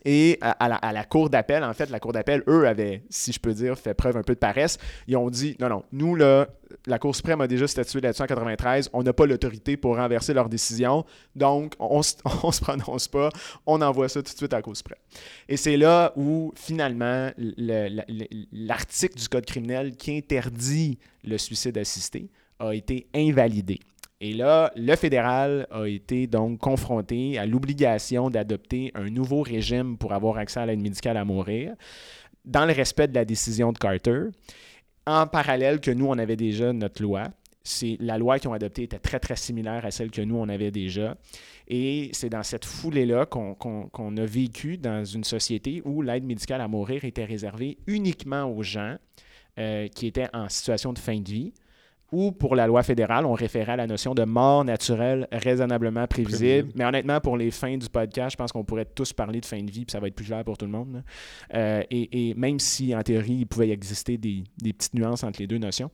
Et à, la, cour d'appel, en fait, la cour d'appel, eux, avaient, si je peux dire, fait preuve un peu de paresse. Ils ont dit non, non, nous, là, la Cour suprême a déjà statué là-dessus en 93. On n'a pas l'autorité pour renverser leur décision. Donc, on ne se prononce pas. On envoie ça tout de suite à la Cour suprême. Et c'est là où, finalement, l'article du Code criminel qui interdit le suicide assisté a été invalidé. Et là, le fédéral a été donc confronté à l'obligation d'adopter un nouveau régime pour avoir accès à l'aide médicale à mourir, dans le respect de la décision de Carter. En parallèle que nous, on avait déjà notre loi. La loi qu'ils ont adoptée était très, très similaire à celle que nous, on avait déjà. Et c'est dans cette foulée-là qu'on a vécu dans une société où l'aide médicale à mourir était réservée uniquement aux gens euh, qui étaient en situation de fin de vie ou pour la loi fédérale, on référait à la notion de mort naturelle raisonnablement prévisible. Mais honnêtement, pour les fins du podcast, je pense qu'on pourrait tous parler de fin de vie, puis ça va être plus clair pour tout le monde. Euh, et, même si, en théorie, il pouvait y exister des petites nuances entre les deux notions.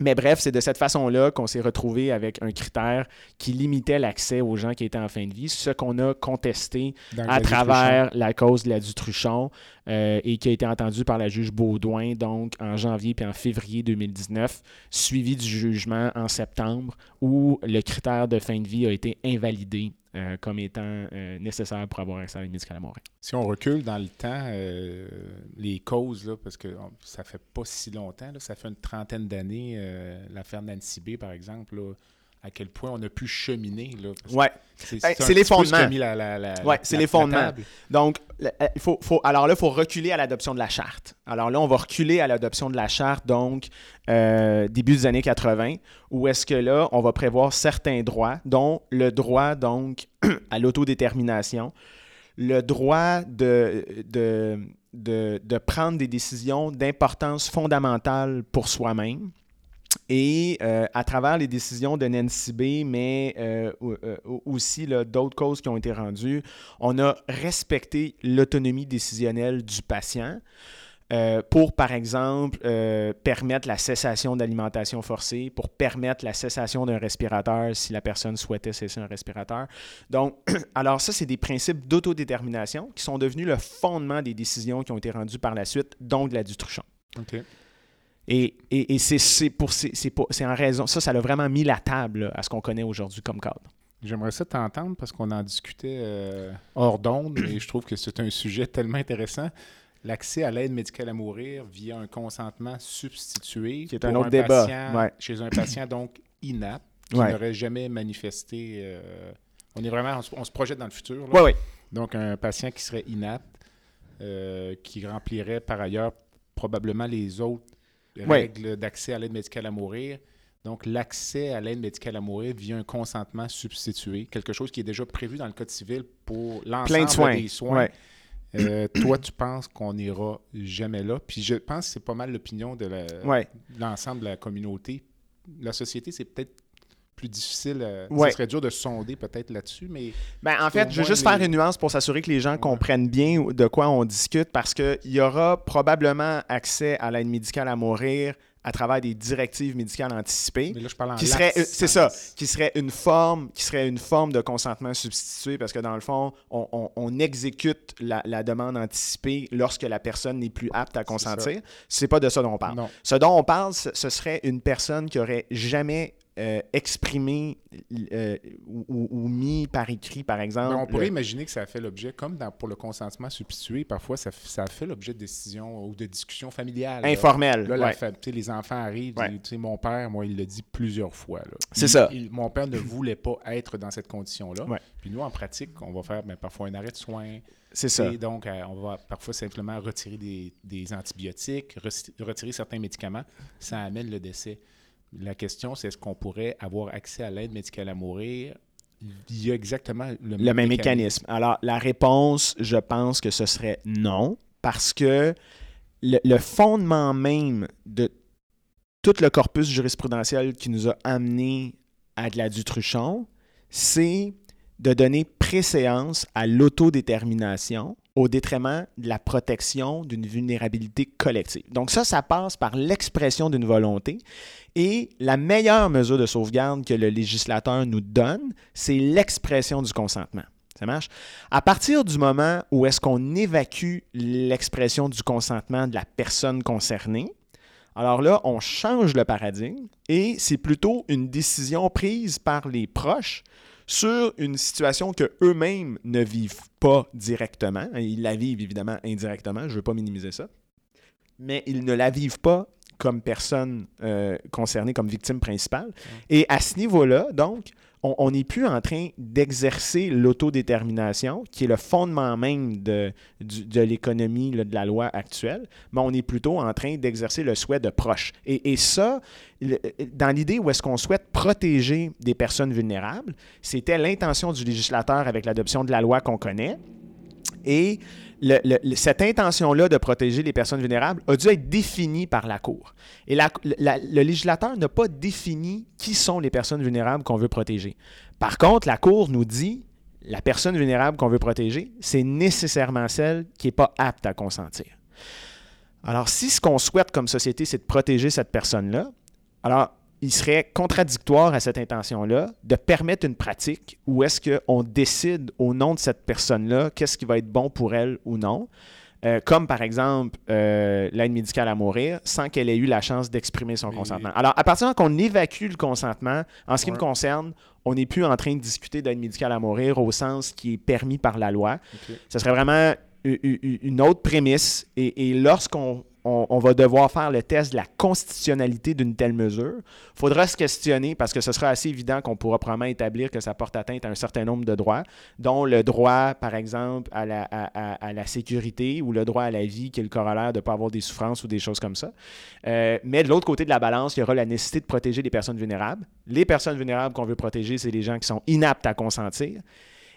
Mais bref, c'est de cette façon-là qu'on s'est retrouvé avec un critère qui limitait l'accès aux gens qui étaient en fin de vie, ce qu'on a contesté à travers la cause de la Dutruchon euh, et qui a été entendu par la juge Baudouin donc en janvier puis en février 2019, suivi du jugement en septembre où le critère de fin de vie a été invalidé euh, comme étant euh, nécessaire pour avoir accès à l'aide médicale à mourir. Si on recule dans le temps, euh, les causes, là, parce que ça fait pas si longtemps, ça fait une trentaine d'années, l'affaire Nancy B, par exemple, à quel point on a pu cheminer. Ouais. C'est les fondements. ouais, c'est les fondements. Donc, il faut, faut, alors là, il faut reculer à l'adoption de la charte. Alors là, on va reculer à l'adoption de la charte, donc euh, début des années 80, où est-ce que là, on va prévoir certains droits, dont le droit donc à l'autodétermination, le droit de, de, de, de prendre des décisions d'importance fondamentale pour soi-même et euh, à travers les décisions de Nancy B, mais euh, euh, aussi d'autres causes qui ont été rendues, on a respecté l'autonomie décisionnelle du patient. pour, par exemple, permettre la cessation d'alimentation forcée, pour permettre la cessation d'un respirateur si la personne souhaitait cesser un respirateur. Donc, alors ça, c'est des principes d'autodétermination qui sont devenus le fondement des décisions qui ont été rendues par la suite, donc de la Dutruchon. OK. Et, et, c'est pour c'est en raison ça ça a vraiment mis la table à ce qu'on connaît aujourd'hui comme cadre. J'aimerais ça t'entendre parce qu'on en discutait euh, hors d'onde et je trouve que c'est un sujet tellement intéressant. L'accès à l'aide médicale à mourir via un consentement substitué Qui est un autre débat, patient- ouais. chez un patient donc inapte qui Ouais. n'aurait jamais manifesté. euh, on est vraiment, on se, on se projette dans le futur. là. Oui, oui. Donc, un patient qui serait inapte, euh, qui remplirait par ailleurs probablement les autres Règles d'accès à l'aide médicale à mourir. Donc, l'accès à l'aide médicale à mourir via un consentement substitué, quelque chose qui est déjà prévu dans le Code civil pour de l'ensemble soins. des soins. Euh, toi, tu penses qu'on n'ira jamais là. Puis je pense que c'est pas mal l'opinion de la- Ouais. de l'ensemble de la communauté. La société, c'est peut-être plus difficile. euh, Ouais. Ça serait dur de sonder peut-être là-dessus, mais Ben, en fait, je veux juste les- faire une nuance pour s'assurer que les gens comprennent bien de quoi on discute parce qu'il y aura probablement accès à l'aide médicale à mourir à travers des directives médicales anticipées. Mais là, je parle en qui serait c'est ça qui serait une forme qui serait une forme de consentement substitué parce que dans le fond on, on- on exécute la, la demande anticipée lorsque la personne n'est plus apte à consentir c'est pas de ça dont on parle Non. ce dont on parle ce, ce serait une personne qui aurait jamais euh, exprimé euh, ou, mis par écrit par exemple Mais on pourrait le- imaginer que ça a fait l'objet, comme dans- pour le consentement substitué, parfois ça, ça a fait l'objet de décisions ou de discussions familiales. là. informel Là, ouais. les enfants arrivent, Ouais. mon père, moi, il l'a dit plusieurs fois. C'est ça. il- mon père ne voulait pas être dans cette condition-là. Ouais. Puis nous, en pratique, on va faire ben, parfois un arrêt de soins. c'est ça Et donc, euh, on va parfois simplement retirer des, des antibiotiques, re- retirer certains médicaments. Ça amène le décès. La question, c'est est-ce qu'on pourrait avoir accès à l'aide médicale à mourir? Il y a exactement le, le même mécanisme. Alors, la réponse, je pense que ce serait non, parce que le, le fondement même de tout le corpus jurisprudentiel qui nous a amené à de la Dutruchon, c'est de donner préséance à l'autodétermination au détriment de la protection d'une vulnérabilité collective. Donc ça, ça passe par l'expression d'une volonté et la meilleure mesure de sauvegarde que le législateur nous donne, c'est l'expression du consentement. Ça marche? À partir du moment où est-ce qu'on évacue l'expression du consentement de la personne concernée, alors là, on change le paradigme et c'est plutôt une décision prise par les proches sur une situation que eux-mêmes ne vivent pas directement. Ils la vivent évidemment indirectement, je ne veux pas minimiser ça. Mais ils ne la vivent pas comme personne euh, concernée, comme victime principale. Et à ce niveau-là, donc, on- n'est plus en train d'exercer l'autodétermination, qui est le fondement même de, l'économie de la loi actuelle, mais on est plutôt en train d'exercer le souhait de proche. Et, ça, dans l'idée où est-ce qu'on souhaite protéger des personnes vulnérables, c'était l'intention du législateur avec l'adoption de la loi qu'on connaît. Et cette intention-là de protéger les personnes vulnérables a dû être définie par la Cour. Et le législateur n'a pas défini qui sont les personnes vulnérables qu'on veut protéger. Par contre, la Cour nous dit la personne vulnérable qu'on veut protéger, c'est nécessairement celle qui n'est pas apte à consentir. Alors, si ce qu'on souhaite comme société, c'est de protéger cette personne-là, alors il serait contradictoire à cette intention-là de permettre une pratique où est-ce qu'on décide au nom de cette personne-là qu'est-ce qui va être bon pour elle ou non. Euh, comme par exemple euh, l'aide médicale à mourir, sans qu'elle ait eu la chance d'exprimer son consentement. Alors, à partir du moment qu'on évacue le consentement, en ce qui me concerne, on n'est plus en train de discuter d'aide médicale à mourir au sens qui est permis par la loi. Ce serait vraiment une autre prémisse. Et, et lorsqu'on on, va devoir faire le test de la constitutionnalité d'une telle mesure, il faudra se questionner parce que ce sera assez évident qu'on pourra probablement établir que ça porte atteinte à un certain nombre de droits, dont le droit, par exemple, à la sécurité ou le droit à la vie, qui est le corollaire de ne pas avoir des souffrances ou des choses comme ça. Euh, mais de l'autre côté de la balance, il y aura la nécessité de protéger les personnes vulnérables. Les personnes vulnérables qu'on veut protéger, c'est les gens qui sont inaptes à consentir.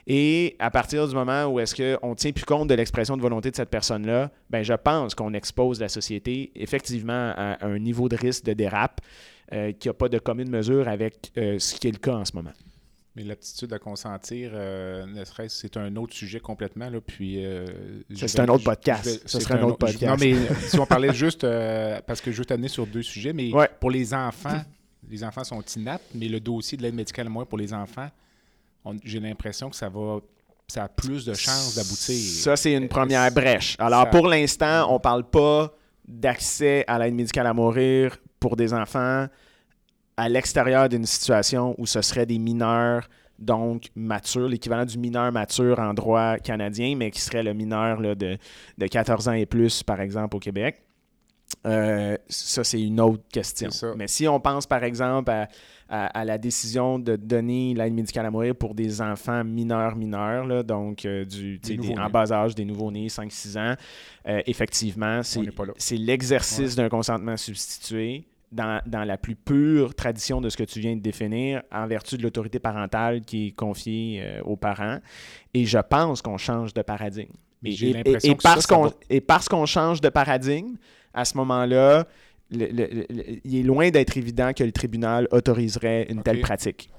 Et à partir du moment où est-ce qu'on ne tient plus compte de l'expression de volonté de cette personne-là, ben je pense qu'on expose la société effectivement à un niveau de risque de dérape euh, qui n'a pas de commune mesure avec euh, ce qui est le cas en ce moment. Mais l'aptitude à consentir, euh, ne serait-ce c'est un autre sujet complètement. Là, puis, euh, c'est un autre podcast. vais- Ce serait un autre je- podcast. Non, mais si on parlait juste, euh, parce que je veux t'amener sur deux sujets, mais Ouais. pour les enfants, les enfants sont inaptes, mais le dossier de l'aide médicale mourir pour les enfants, j'ai l'impression que ça va ça a plus de chances d'aboutir. Ça, c'est une première brèche. Alors, Ça- pour l'instant, on ne parle pas d'accès à l'aide médicale à mourir pour des enfants à l'extérieur d'une situation où ce serait des mineurs donc mature, l'équivalent du mineur mature en droit canadien, mais qui serait le mineur là, de, de 14 ans et plus, par exemple, au Québec. Euh, ça, c'est une autre question. Mais si on pense, par exemple, à, à- à la décision de donner l'aide médicale à mourir pour des enfants mineurs, mineurs, là, donc euh, du, des- en bas âge, des nouveaux-nés, 5-6 ans, euh, effectivement, c'est l'exercice d'un consentement substitué dans, dans la plus pure tradition de ce que tu viens de définir, en vertu de l'autorité parentale qui est confiée euh, aux parents. Et je pense qu'on change de paradigme. Et, et- et parce qu'on va- et parce qu'on change de paradigme, à ce moment-là, le- le- le- il est loin d'être évident que le tribunal autoriserait une telle pratique.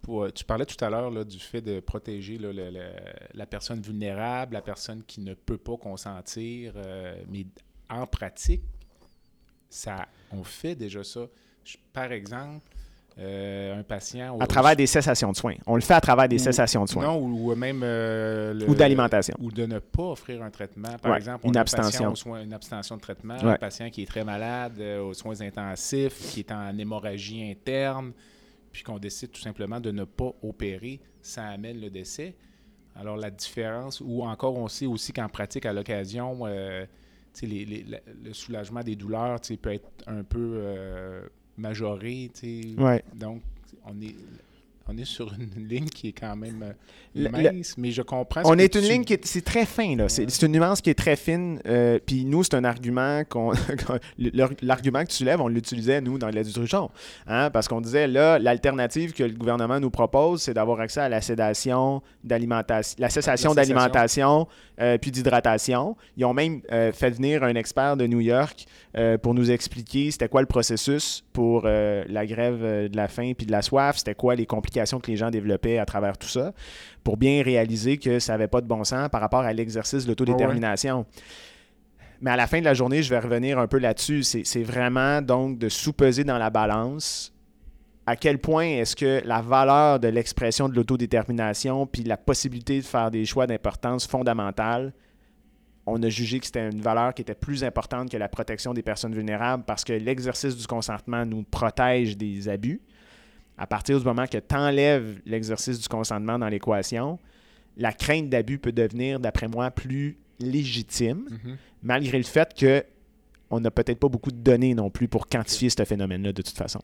Pour, euh, tu parlais tout à l'heure du fait de protéger là, le- le- la personne vulnérable, la personne qui ne peut pas consentir, euh, mais en pratique, ça, on fait déjà ça. Je- par exemple, euh, un patient... À travers des cessations de soins. On le fait à travers des Ou- cessations de soins. Non, ou, ou même... euh, le- Ou d'alimentation. Ou de ne pas offrir un traitement. Par Ouais, exemple, on une a un patient abstention. aux soins- une abstention de traitement, Ouais. un patient qui est très malade, euh, aux soins intensifs, qui est en hémorragie interne, puis qu'on décide tout simplement de ne pas opérer, ça amène le décès. Alors la différence, ou encore on sait aussi qu'en pratique, à l'occasion, les- les- le soulagement des douleurs peut être un peu majoré. tu sais. Ouais. Donc, on est, on est sur une ligne qui est quand même euh, Le- mince, mais je comprends. ce On que est une tu- ligne qui est, c'est très fin, là. C'est, Ouais. c'est une nuance qui est très fine. euh, Puis nous, c'est un argument qu'on. l'argument que tu lèves, on l'utilisait, nous, dans l'aide du Truchon. Hein, parce qu'on disait, là, l'alternative que le gouvernement nous propose, c'est d'avoir accès à la sédation d'alimentation, la cessation La d'alimentation, euh, puis d'hydratation. Ils ont même euh, fait venir un expert de New York pour nous expliquer c'était quoi le processus pour la grève de la faim puis de la soif, c'était quoi les complications que les gens développaient à travers tout ça, pour bien réaliser que ça n'avait pas de bon sens par rapport à l'exercice de l'autodétermination. Mais à la fin de la journée, je vais revenir un peu là-dessus. C'est c'est vraiment donc de sous-peser dans la balance à quel point est-ce que la valeur de l'expression de l'autodétermination puis la possibilité de faire des choix d'importance fondamentale, on a jugé que c'était une valeur qui était plus importante que la protection des personnes vulnérables parce que l'exercice du consentement nous protège des abus. À partir du moment que tu enlèves l'exercice du consentement dans l'équation, la crainte d'abus peut devenir, d'après moi, plus légitime, Mhm. malgré le fait que on n'a peut-être pas beaucoup de données non plus pour quantifier ce phénomène-là de toute façon.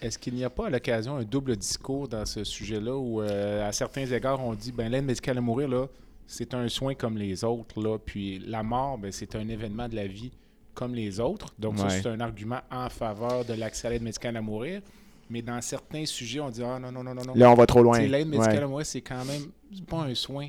Est-ce qu'il n'y a pas à l'occasion un double discours dans ce sujet-là où, euh, à certains égards, on dit ben l'aide médicale à mourir, là, c'est un soin comme les autres, là, puis la mort, ben, c'est un événement de la vie comme les autres. Donc, ça, c'est un argument en faveur de l'accès à l'aide médicale à mourir. Mais dans certains sujets, on dit ah non, non, non, non, non. Là, on va trop loin. L'aide médicale Ouais. mourir, c'est quand même pas un soin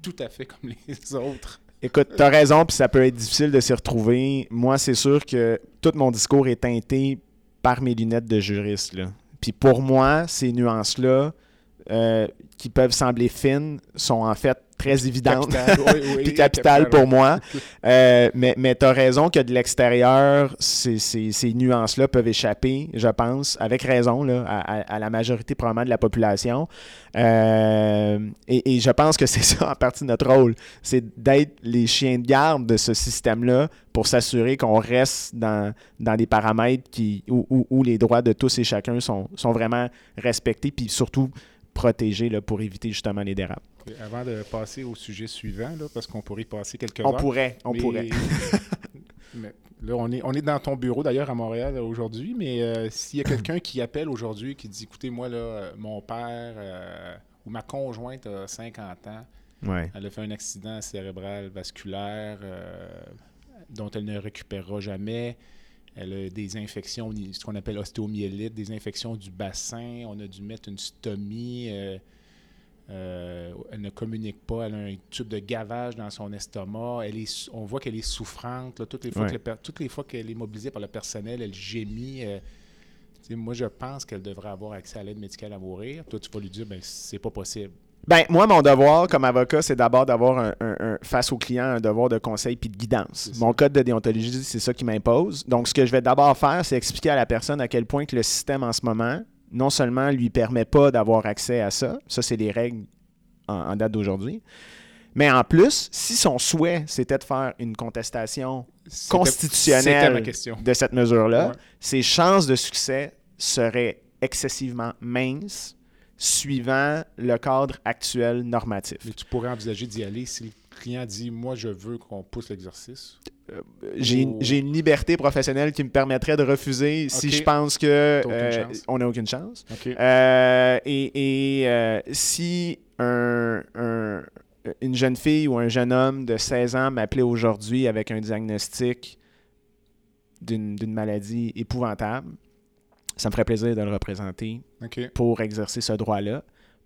tout à fait comme les autres. Écoute, t'as raison, puis ça peut être difficile de s'y retrouver. Moi, c'est sûr que tout mon discours est teinté par mes lunettes de juriste. Là. Puis pour moi, ces nuances-là, euh, qui peuvent sembler fines, sont en fait très évidentes. Capital, oui, oui, puis capital pour moi. Euh, mais mais tu as raison que de l'extérieur, ces, ces- ces nuances-là peuvent échapper, je pense, avec raison, là, à, à- à la majorité probablement de la population. Euh, et, et je pense que c'est ça en partie notre rôle, c'est d'être les chiens de garde de ce système-là pour s'assurer qu'on reste dans, dans des paramètres qui, où, où- où les droits de tous et chacun sont, sont vraiment respectés, puis surtout protégés là, pour éviter justement les dérapes. Avant de passer au sujet suivant, là, parce qu'on pourrait y passer quelques On heures. pourrait, on Mais- pourrait. mais là, on est, on est dans ton bureau d'ailleurs à Montréal euh, aujourd'hui, mais euh, s'il y a quelqu'un qui appelle aujourd'hui qui dit écoutez, moi, là, euh, mon père euh, ou ma conjointe a 50 ans, Ouais. elle a fait un accident cérébral vasculaire euh, dont elle ne récupérera jamais. Elle a des infections, ce qu'on appelle ostéomyélite, des infections du bassin. On a dû mettre une stomie. euh, euh, elle ne communique pas. Elle a un tube de gavage dans son estomac. Elle est, on voit qu'elle est souffrante. là. toutes, les fois Ouais. que le toutes les fois qu'elle est mobilisée par le personnel, elle gémit. euh, moi, je pense qu'elle devrait avoir accès à l'aide médicale à mourir. Toi, tu vas lui dire, ben, c'est pas possible. Ben, moi, mon devoir comme avocat, c'est d'abord d'avoir un, un- un- face au client un devoir de conseil puis de guidance. Mon code de déontologie, c'est ça qui m'impose. Donc, ce que je vais d'abord faire, c'est expliquer à la personne à quel point que le système en ce moment, non seulement lui permet pas d'avoir accès à ça, ça, c'est les règles en, en date d'aujourd'hui, mais en plus, si son souhait, c'était de faire une contestation constitutionnelle de cette mesure-là, Ouais. ses chances de succès seraient excessivement minces suivant le cadre actuel normatif. Mais tu pourrais envisager d'y aller si le client dit Moi, je veux qu'on pousse l'exercice? J'ai Oh. j'ai une liberté professionnelle qui me permettrait de refuser si je pense que euh, on n'a aucune chance. Euh, et et, euh, si un, un- une jeune fille ou un jeune homme de 16 ans m'appelait aujourd'hui avec un diagnostic d'une maladie épouvantable, ça me ferait plaisir de le représenter pour exercer ce droit-là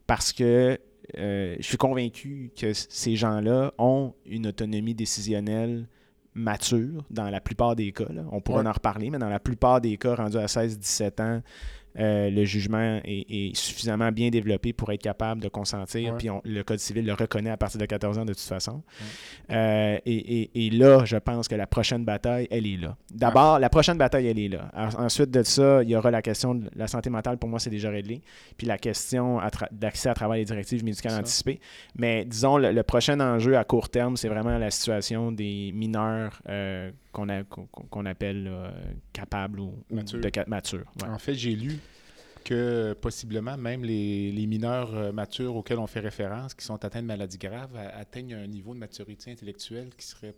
parce que euh, je suis convaincu que ces gens-là ont une autonomie décisionnelle mature dans la plupart des cas. là. On pourra Ouais. en reparler, mais dans la plupart des cas rendus à 16-17 ans, euh, le jugement est, est suffisamment bien développé pour être capable de consentir, puis le Code civil le reconnaît à partir de 14 ans de toute façon. Euh, et, et- et là, je pense que la prochaine bataille, elle est là. D'abord, la prochaine bataille, elle est là. En- Ensuite de ça, il y aura la question de la santé mentale, pour moi, c'est déjà réglé. Puis la question d'accès à travers les directives médicales Ça. anticipées. Mais disons, le, le prochain enjeu à court terme, c'est vraiment la situation des mineurs euh, qu'on a- qu'on- qu'on appelle là, capables ou, Matures. de ouais. En fait, j'ai lu que possiblement même les, les mineurs euh, matures auxquels on fait référence, qui sont atteints de maladies graves, atteignent un niveau de maturité intellectuelle qui serait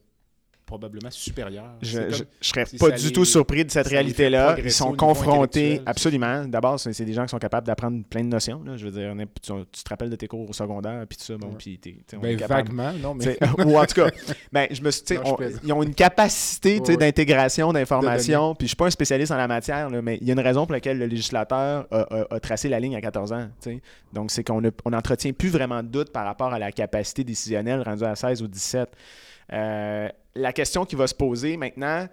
probablement supérieur. Je, je serais si pas du les- tout surpris de cette réalité-là. Ils sont confrontés, absolument. D'abord, c'est des gens qui sont capables d'apprendre plein de notions. là. Je veux dire, tu, tu te rappelles de tes cours au secondaire, puis tout ça, bon, puis Ben, vaguement, non, mais ou en tout cas, ben, je me suis, Non, on- ils ont une capacité Ouais, d'intégration d'informations. Puis je suis pas un spécialiste en la matière, là, mais il y a une raison pour laquelle le législateur a, a- a tracé la ligne à 14 ans. t'sais. Donc c'est qu'on on n'entretient plus vraiment de doute par rapport à la capacité décisionnelle rendue à 16 ou 17. Euh, la question qui va se poser maintenant,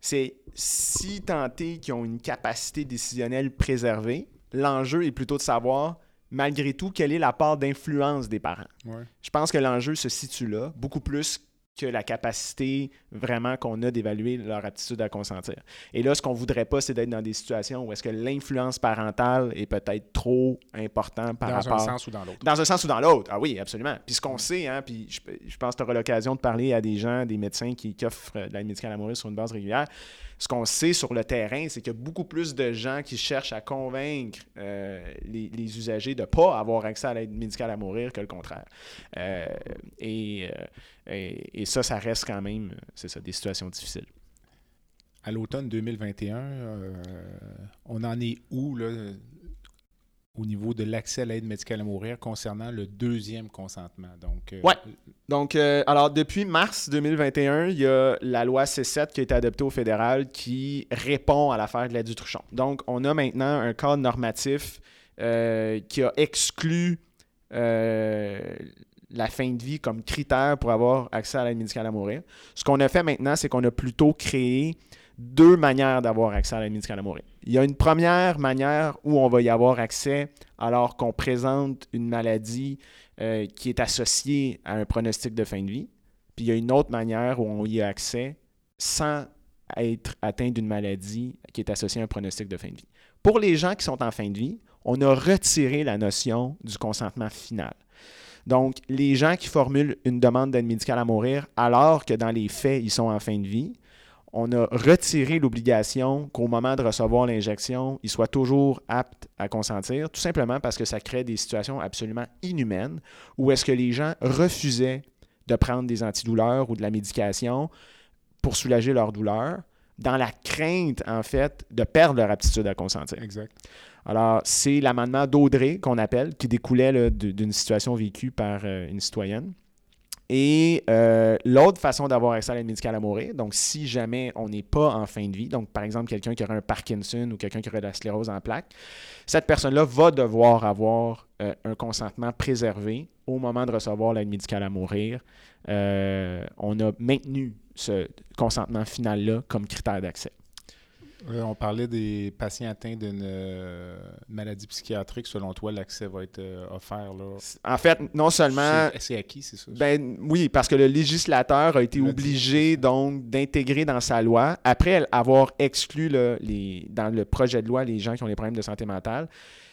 c'est si tentés qui ont une capacité décisionnelle préservée, l'enjeu est plutôt de savoir, malgré tout, quelle est la part d'influence des parents. Ouais. Je pense que l'enjeu se situe là, beaucoup plus que la capacité vraiment qu'on a d'évaluer leur aptitude à consentir. Et là, ce qu'on voudrait pas, c'est d'être dans des situations où est-ce que l'influence parentale est peut-être trop importante par dans rapport... un sens ou dans l'autre. Dans un sens ou dans l'autre. Ah oui, absolument. Puis ce qu'on sait, hein, puis je, je pense que tu auras l'occasion de parler à des gens, des médecins qui, qui offrent de l'aide médicale à mourir sur une base régulière. Ce qu'on sait sur le terrain, c'est qu'il y a beaucoup plus de gens qui cherchent à convaincre euh, les, usagers de ne pas avoir accès à l'aide médicale à mourir que le contraire. Euh, et, euh, et, et ça, ça reste quand même, c'est ça, des situations difficiles. À l'automne 2021, euh, on en est où là, au niveau de l'accès à l'aide médicale à mourir concernant le deuxième consentement? Donc, euh, Ouais. Donc, euh, alors, depuis mars 2021, il y a la loi C7 qui a été adoptée au fédéral qui répond à l'affaire de la Dutruchon. Donc, on a maintenant un cadre normatif euh, qui a exclu la fin de vie comme critère pour avoir accès à l'aide médicale à mourir. Ce qu'on a fait maintenant, c'est qu'on a plutôt créé deux manières d'avoir accès à l'aide médicale à mourir. Il y a une première manière où on va y avoir accès alors qu'on présente une maladie euh, qui est associée à un pronostic de fin de vie. Puis il y a une autre manière où on y a accès sans être atteint d'une maladie qui est associée à un pronostic de fin de vie. Pour les gens qui sont en fin de vie, on a retiré la notion du consentement final. Donc, les gens qui formulent une demande d'aide médicale à mourir alors que dans les faits, ils sont en fin de vie, on a retiré l'obligation qu'au moment de recevoir l'injection, ils soient toujours aptes à consentir, tout simplement parce que ça crée des situations absolument inhumaines où est-ce que les gens refusaient de prendre des antidouleurs ou de la médication pour soulager leur douleur, dans la crainte, en fait, de perdre leur aptitude à consentir. Exact. Alors, c'est l'amendement d'Audrey qu'on appelle, qui découlait d'une situation vécue par euh, une citoyenne. Et euh, l'autre façon d'avoir accès à l'aide médicale à mourir, donc si jamais on n'est pas en fin de vie, donc par exemple quelqu'un qui aurait un Parkinson ou quelqu'un qui aurait de la sclérose en plaques, cette personne-là va devoir avoir euh, un consentement préservé au moment de recevoir l'aide médicale à mourir. Euh, on a maintenu ce consentement final-là comme critère d'accès. Euh, on parlait des patients atteints d'une euh, maladie psychiatrique. Selon toi, l'accès va être euh, offert là? En fait, non seulement C'est acquis, c'est ça? Ben oui, parce que le législateur a été Le dit, obligé donc d'intégrer dans sa loi, après avoir exclu là, les, dans le projet de loi les gens qui ont des problèmes de santé mentale,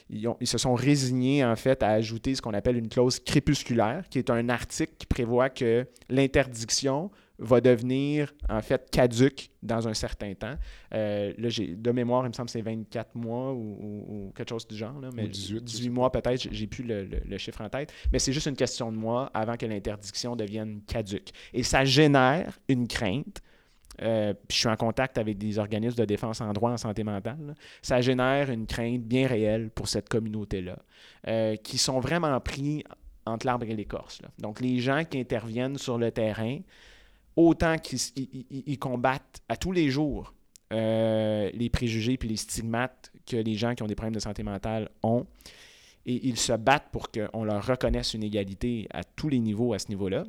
ils, ont- ils se sont résignés en fait à ajouter ce qu'on appelle une clause crépusculaire, qui est un article qui prévoit que l'interdiction va devenir en fait caduque dans un certain temps. Euh, là, j'ai, de mémoire, il me semble que c'est 24 mois ou, ou- ou quelque chose du genre. Là, mais Ou 18, je 18 sais mois peut-être, j'ai- plus le, le- le chiffre en tête. Mais c'est juste une question de mois avant que l'interdiction devienne caduque. Et ça génère une crainte. euh, puis je suis en contact avec des organismes de défense en droit en santé mentale. là. Ça génère une crainte bien réelle pour cette communauté-là, euh, qui sont vraiment pris entre l'arbre et l'écorce. Donc, les gens qui interviennent sur le terrain, autant qu'ils s- ils- ils- ils combattent à tous les jours euh, les préjugés puis les stigmates que les gens qui ont des problèmes de santé mentale ont, et ils se battent pour qu'on leur reconnaisse une égalité à tous les niveaux à ce niveau-là,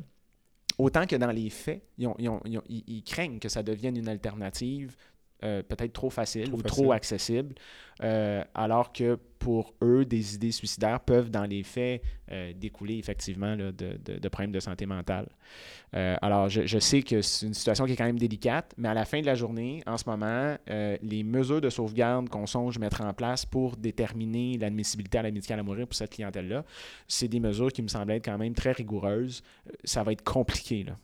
autant que dans les faits, ils, ont- ils ont- ils ont- ils- ils craignent que ça devienne une alternative euh, peut-être trop facile Trop ou facile. trop accessible, euh, alors que pour eux, des idées suicidaires peuvent, dans les faits, euh, découler effectivement là, de, de- de problèmes de santé mentale. Euh, alors, je, je sais que c'est une situation qui est quand même délicate, mais à la fin de la journée, en ce moment, euh, les mesures de sauvegarde qu'on songe mettre en place pour déterminer l'admissibilité à l'aide médicale à mourir pour cette clientèle-là, c'est des mesures qui me semblent être quand même très rigoureuses. Ça va être compliqué. Là.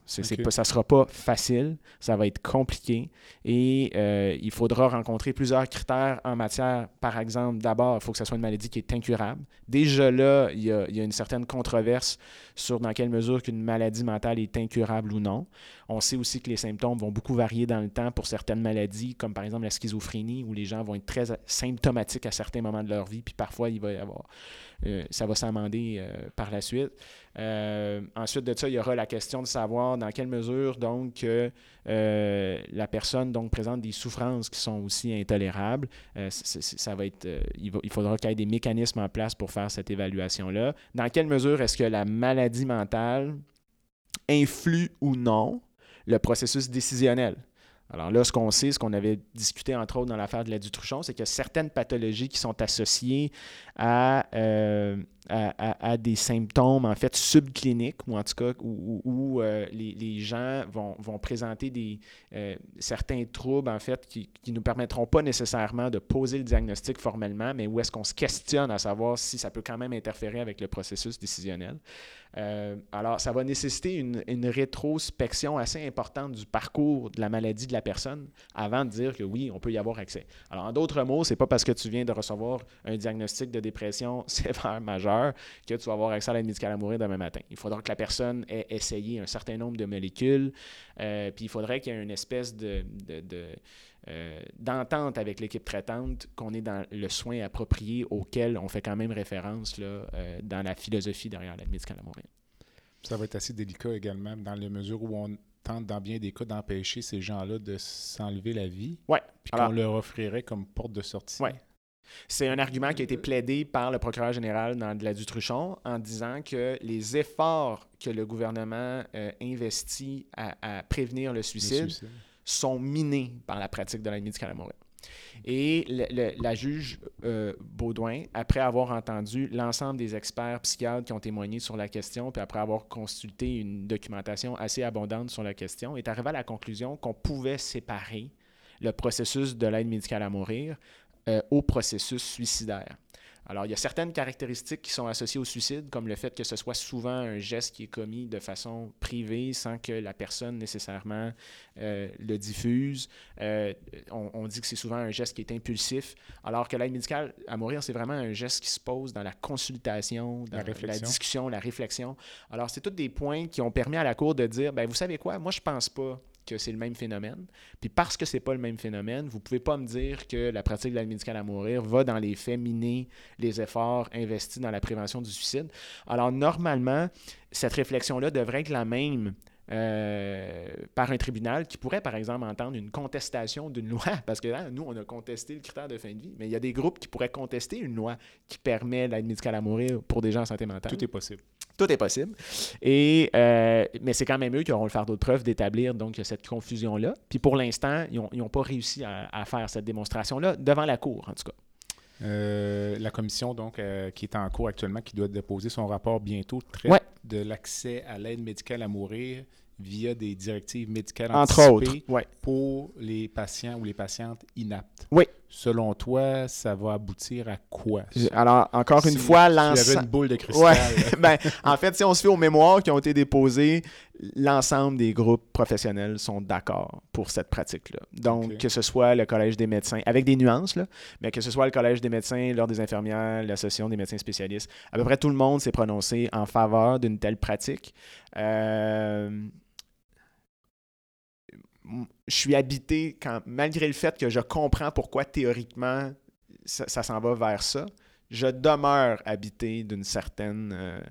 Pas, ça ne sera pas facile, ça va être compliqué et il faudra rencontrer plusieurs critères en matière. Par exemple, d'abord, il faut que ce soit une maladie qui est incurable. Déjà là, il y a, une certaine controverse sur dans quelle mesure qu'une maladie mentale est incurable ou non. On sait aussi que les symptômes vont beaucoup varier dans le temps pour certaines maladies, comme par exemple la schizophrénie, où les gens vont être très symptomatiques à certains moments de leur vie, puis parfois il va y avoir, euh, ça va s'amender euh, par la suite. Euh, ensuite de ça, il y aura la question de savoir dans quelle mesure donc euh, la personne donc présente des souffrances qui sont aussi intolérables. Euh, ça va être, il, il faudra qu'il y ait des mécanismes en place pour faire cette évaluation-là. Dans quelle mesure est-ce que la maladie mentale influe ou non le processus décisionnel? Alors là, ce qu'on sait, ce qu'on avait discuté entre autres dans l'affaire de la Dutruchon, c'est a certaines pathologies qui sont associées à, à, des symptômes en fait subcliniques ou en tout cas où, euh, les, les gens vont, vont présenter des, euh, certains troubles en fait qui ne nous permettront pas nécessairement de poser le diagnostic formellement, mais où est-ce qu'on se questionne à savoir si ça peut quand même interférer avec le processus décisionnel. Euh, alors, ça va nécessiter une, une rétrospection assez importante du parcours de la maladie de la personne avant de dire que oui, on peut y avoir accès. Alors, en d'autres mots, c'est pas parce que tu viens de recevoir un diagnostic de dépression sévère majeure que tu vas avoir accès à l'aide médicale à mourir demain matin. Il faudra que la personne ait essayé un certain nombre de molécules, euh, puis il faudrait qu'il y ait une espèce de, de- de, euh, d'entente avec l'équipe traitante, qu'on est dans le soin approprié auquel on fait quand même référence là, euh, dans la philosophie derrière l'aide médicale à mourir. Ça va être assez délicat également, dans la mesure où on tente, dans bien des cas, d'empêcher ces gens-là de s'enlever la vie, Ouais. puis qu'on leur offrirait comme porte de sortie. Ouais. C'est un argument qui a été plaidé par le procureur général dans de la Dutruchon en disant que les efforts que le gouvernement euh, investit à, à prévenir le Le suicide sont minés par la pratique de l'aide médicale à mourir. Et le- le- la juge euh, Baudouin, après avoir entendu l'ensemble des experts psychiatres qui ont témoigné sur la question, puis après avoir consulté une documentation assez abondante sur la question, est arrivée à la conclusion qu'on pouvait séparer le processus de l'aide médicale à mourir euh, au processus suicidaire. Alors, il y a certaines caractéristiques qui sont associées au suicide, comme le fait que ce soit souvent un geste qui est commis de façon privée sans que la personne nécessairement euh, le diffuse. Euh, on, on dit que c'est souvent un geste qui est impulsif, alors que l'aide médicale à mourir, c'est vraiment un geste qui se pose dans la consultation, dans La discussion, la réflexion. Alors, c'est tous des points qui ont permis à la Cour de dire, ben vous savez quoi, moi, je pense pas que c'est le même phénomène. Puis parce que c'est pas le même phénomène, vous pouvez pas me dire que la pratique de l'aide médicale à mourir va dans les faits miner les efforts investis dans la prévention du suicide. Alors normalement, cette réflexion-là devrait être la même euh, par un tribunal qui pourrait, par exemple, entendre une contestation d'une loi, parce que hein, nous, on a contesté le critère de fin de vie, mais il y a des groupes qui pourraient contester une loi qui permet l'aide médicale à mourir pour des gens en santé mentale. Tout est possible. Tout est possible. Et, euh, mais c'est quand même eux qui auront le fardeau de preuve d'établir donc cette confusion-là. Puis pour l'instant, ils n'ont pas réussi à, à faire cette démonstration-là devant la Cour, en tout cas. Euh, la commission, donc, euh, qui est en cours actuellement, qui doit déposer son rapport bientôt, traite Ouais. de l'accès à l'aide médicale à mourir via des directives médicales Entre anticipées autres. Ouais. pour les patients ou les patientes inaptes. Oui. Selon toi, ça va aboutir à quoi? Alors, encore une fois, l'ensemble... une boule de cristal. Ouais. ben, en fait, si on se fait aux mémoires qui ont été déposées, l'ensemble des groupes professionnels sont d'accord pour cette pratique-là. Donc, que ce soit le Collège des médecins, avec des nuances, là, mais que ce soit le Collège des médecins, l'Ordre des infirmières, l'Association des médecins spécialistes, à peu près tout le monde s'est prononcé en faveur d'une telle pratique. Euh, Je suis habité, quand, malgré le fait que je comprends pourquoi théoriquement ça, ça s'en va vers ça, je demeure habité d'une certaine, euh,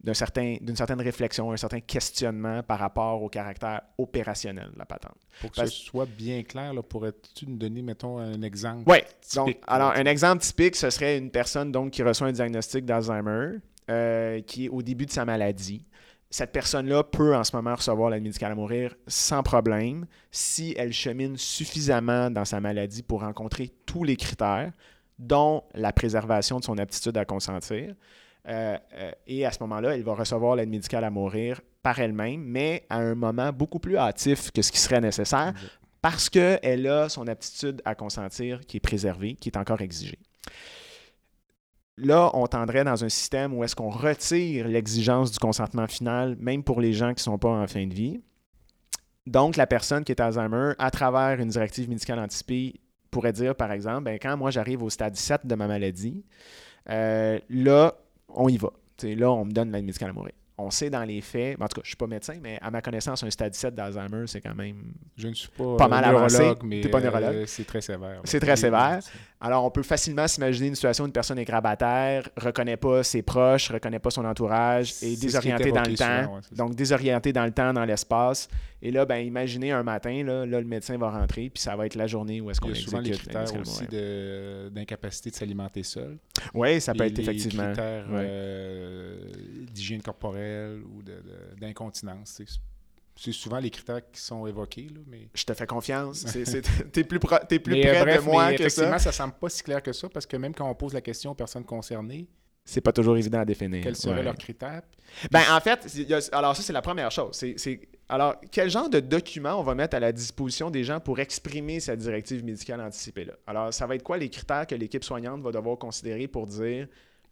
d'un certain, d'une certaine réflexion, un certain questionnement par rapport au caractère opérationnel de la patente. Pour que Parce- ce soit bien clair, pourrais-tu nous donner, mettons, un exemple? Oui, donc, alors un exemple typique, ce serait une personne donc, qui reçoit un diagnostic d'Alzheimer, euh, qui est au début de sa maladie. Cette personne-là peut en ce moment recevoir l'aide médicale à mourir sans problème si elle chemine suffisamment dans sa maladie pour rencontrer tous les critères, dont la préservation de son aptitude à consentir. Euh, euh, et à ce moment-là, elle va recevoir l'aide médicale à mourir par elle-même, mais à un moment beaucoup plus hâtif que ce qui serait nécessaire parce qu'elle a son aptitude à consentir qui est préservée, qui est encore exigée. Là, on tendrait dans un système où est-ce qu'on retire l'exigence du consentement final, même pour les gens qui ne sont pas en fin de vie. Donc, la personne qui est Alzheimer, à travers une directive médicale anticipée, pourrait dire, par exemple, ben, quand moi j'arrive au stade 7 de ma maladie, euh, là, on y va. Là, on me donne l'aide médicale à mourir. On sait dans les faits, en tout cas, je ne suis pas médecin, mais à ma connaissance, un stade 7 d'Alzheimer, c'est quand même Je ne suis pas, Pas euh, mal avancé. mais T'es pas euh, neurologue. c'est très sévère. C'est très sévère. Alors, on peut facilement s'imaginer une situation où une personne est grabataire, reconnaît pas ses proches, reconnaît pas son entourage, et est désorienté dans le temps. souvent, ouais, donc, désorienté dans le temps, dans l'espace. Et là, ben, imaginez un matin, là, là, le médecin va rentrer, puis ça va être la journée où est-ce qu'on Il y a souvent les exécute critères aussi d'incapacité de, s'alimenter seul. Oui, ça peut être les effectivement. critères ouais. euh, d'hygiène corporelle ou d'incontinence. c'est- souvent les critères qui sont évoqués. Là, mais Je te fais confiance. C'est- T'es plus, pro- plus Mais, près bref, de moi mais que ça. effectivement, ça semble pas si clair que ça parce que même quand on pose la question aux personnes concernées, C'est pas toujours évident à définir. quels seraient Ouais. leurs critères? Ben, en fait, il y a- alors ça, c'est la première chose. C'est- alors, quel genre de document on va mettre à la disposition des gens pour exprimer cette directive médicale anticipée-là? Alors, ça va être quoi les critères que l'équipe soignante va devoir considérer pour dire,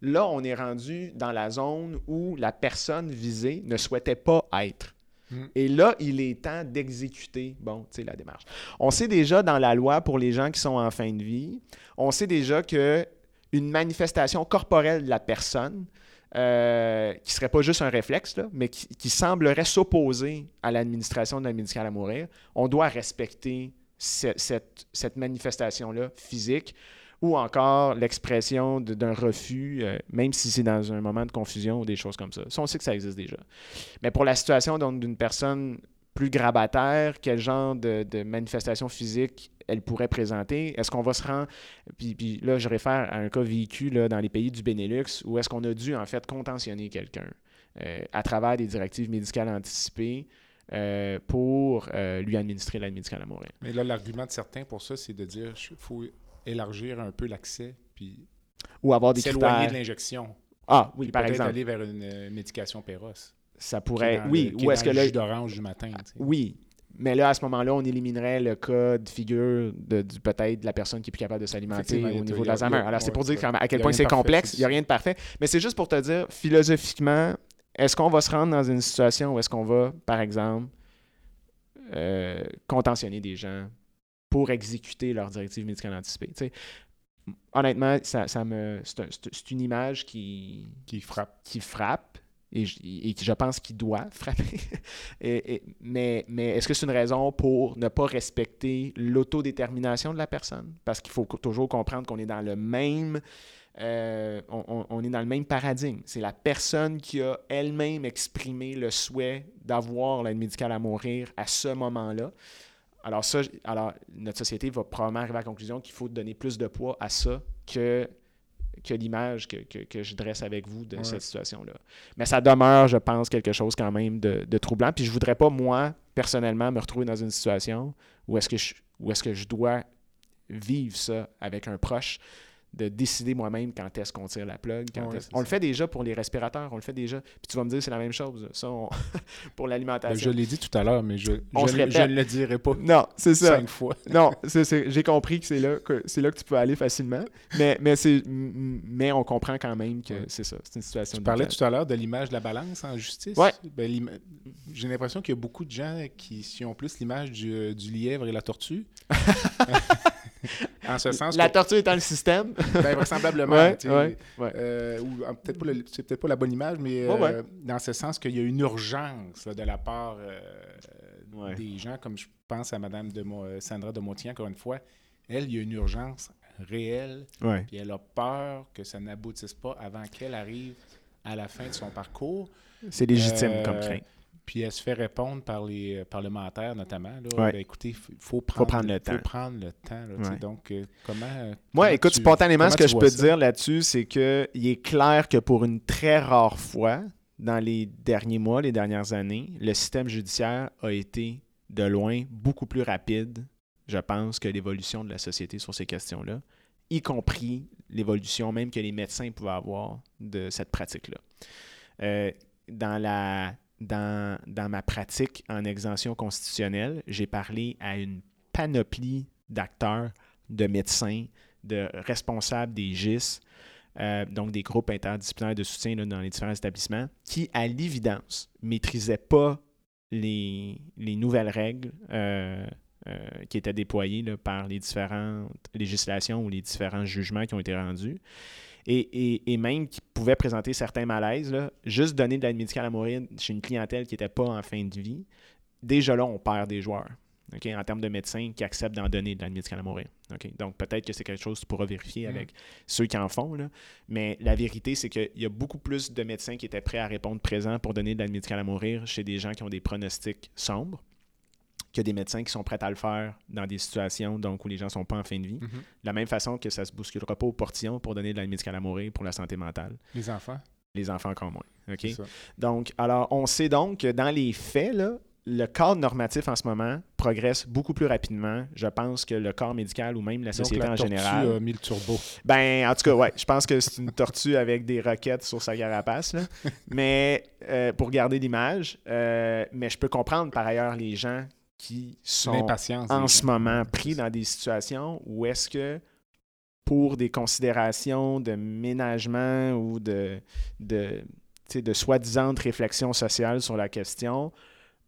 là, on est rendu dans la zone où la personne visée ne souhaitait pas être. Mm. Et là, il est temps d'exécuter, bon, tu sais, la démarche. On sait déjà dans la loi pour les gens qui sont en fin de vie, on sait déjà que une manifestation corporelle de la personne, euh, qui serait pas juste un réflexe, là, mais qui, qui semblerait s'opposer à l'administration de la médicale à mourir, on doit respecter ce- cette, cette manifestation-là physique ou encore l'expression d'un refus, euh, même si c'est dans un moment de confusion ou des choses comme ça. Ça, on sait que ça existe déjà. Mais pour la situation d'une personne plus grabataire, quel genre de, de manifestation physique elle pourrait présenter? Est-ce qu'on va se rendre... Puis, puis là, je réfère à un cas vécu là, dans les pays du Benelux où est-ce qu'on a dû en fait contentionner quelqu'un euh, à travers des directives médicales anticipées euh, pour lui administrer l'aide médicale à mourir? Mais là, l'argument de certains pour ça, c'est de dire qu'il faut élargir un peu l'accès puis Ou avoir des s'éloigner de l'injection. Ah oui, Puis par exemple. aller vers une euh, médication Péros. Ça pourrait... Oui, le- ou est-ce que le jus d'orange du matin. tu sais. Oui. Mais là, à ce moment-là, on éliminerait le cas de figure de, peut-être de la personne qui est plus capable de s'alimenter au niveau de l'Alzheimer. Alors, c'est pour dire quand à quel point c'est complexe. Il n'y a rien de parfait. Mais c'est juste pour te dire, philosophiquement, est-ce qu'on va se rendre dans une situation où est-ce qu'on va, par exemple, euh, contentionner des gens pour exécuter leur directive médicale anticipée? Tu sais, honnêtement, ça, ça me, c'est un- c'est- c'est une image qui, Qui frappe. qui frappe et, je- et je pense, qu'il doit frapper. Et- et- mais mais est-ce que c'est une raison pour ne pas respecter l'autodétermination de la personne? Parce qu'il faut toujours comprendre qu'on est dans le même... euh, on est dans le même paradigme. C'est la personne qui a elle-même exprimé le souhait d'avoir l'aide médicale à mourir à ce moment-là. Alors ça, alors notre société va probablement arriver à la conclusion qu'il faut donner plus de poids à ça que que l'image que, que- que je dresse avec vous de Ouais. cette situation-là. Mais ça demeure, je pense, quelque chose quand même de, de troublant. Puis je voudrais pas, moi, personnellement, me retrouver dans une situation où est-ce que je, où est-ce que je dois vivre ça avec un proche de décider moi-même quand est-ce qu'on tire la plug. quand Ouais, On le fait déjà pour les respirateurs, on le fait déjà. Puis tu vas me dire c'est la même chose, ça, on- pour Ben, l'alimentation. je l'ai dit tout à l'heure, mais je, On je, ne- répète. je ne le dirai pas Non, c'est ça. cinq fois. Non, j'ai compris que c'est là que c'est là que tu peux aller facilement, mais mais c'est mais on comprend quand même que Ouais. c'est ça, c'est une situation. Tu parlais tout à l'heure de l'image de la balance en justice. Ouais. Ben, J'ai l'impression qu'il y a beaucoup de gens qui, qui ont plus l'image du, du lièvre et la tortue. en ce sens La que, tortue est dans le système. ben, vraisemblablement, Ouais, euh, ou, ah, peut-être pas peut-être pas la bonne image, mais euh, dans ce sens qu'il y a une urgence là, de la part euh, des gens, comme je pense à Mme de Mo- Sandra de Montigny, encore une fois, elle, il y a une urgence réelle, Ouais. puis elle a peur que ça n'aboutisse pas avant qu'elle arrive à la fin de son parcours. C'est légitime comme crainte. Puis elle se fait répondre par les euh, parlementaires, notamment. Là, Ouais. Ben, écoutez, il faut prendre, prendre le temps. faut prendre le temps. là. Ouais. Donc, euh, comment. euh, Moi, comment écoute, tu- spontanément, ce que je peux te ça? dire là-dessus, c'est que il est clair que pour une très rare fois, dans les derniers mois, les dernières années, le système judiciaire a été de loin beaucoup plus rapide, je pense, que l'évolution de la société sur ces questions-là, y compris l'évolution même que les médecins pouvaient avoir de cette pratique-là. Euh, dans, la, dans, ma pratique en exemption constitutionnelle, j'ai parlé à une panoplie d'acteurs, de médecins, de responsables des GIS, euh, donc des groupes interdisciplinaires de soutien dans les différents établissements, qui, à l'évidence, ne maîtrisaient pas les, les nouvelles règles euh, euh, qui étaient déployées par les différentes législations ou les différents jugements qui ont été rendus. Et, et- et même qui pouvaient présenter certains malaises, là, juste donner de l'aide médicale à mourir chez une clientèle qui n'était pas en fin de vie, déjà là, on perd des joueurs. En termes de médecins qui acceptent d'en donner de l'aide médicale à mourir. Donc, peut-être que c'est quelque chose que tu pourras vérifier Mm. avec ceux qui en font. là. Mais la vérité, c'est qu'il y a beaucoup plus de médecins qui étaient prêts à répondre présent pour donner de l'aide médicale à mourir chez des gens qui ont des pronostics sombres que des médecins qui sont prêts à le faire dans des situations donc, où les gens ne sont pas en fin de vie. Mhm. De la même façon que ça ne se bousculera pas au portillon pour donner de l'aide médicale à mourir pour la santé mentale. Les enfants? Les enfants encore moins. OK? Donc, alors, on sait donc que dans les faits, là, le cadre normatif en ce moment progresse beaucoup plus rapidement. Je pense que le corps médical ou même la Donc, société la en tortue général. a mis le turbo. Ben, en tout cas, ouais, je pense que c'est une tortue avec des roquettes sur sa carapace. là. Mais euh, pour garder l'image, euh, mais je peux comprendre par ailleurs les gens qui sont en ce moment pris dans des situations où est-ce que pour des considérations de ménagement ou de, de, de soi-disant réflexion sociale sur la question,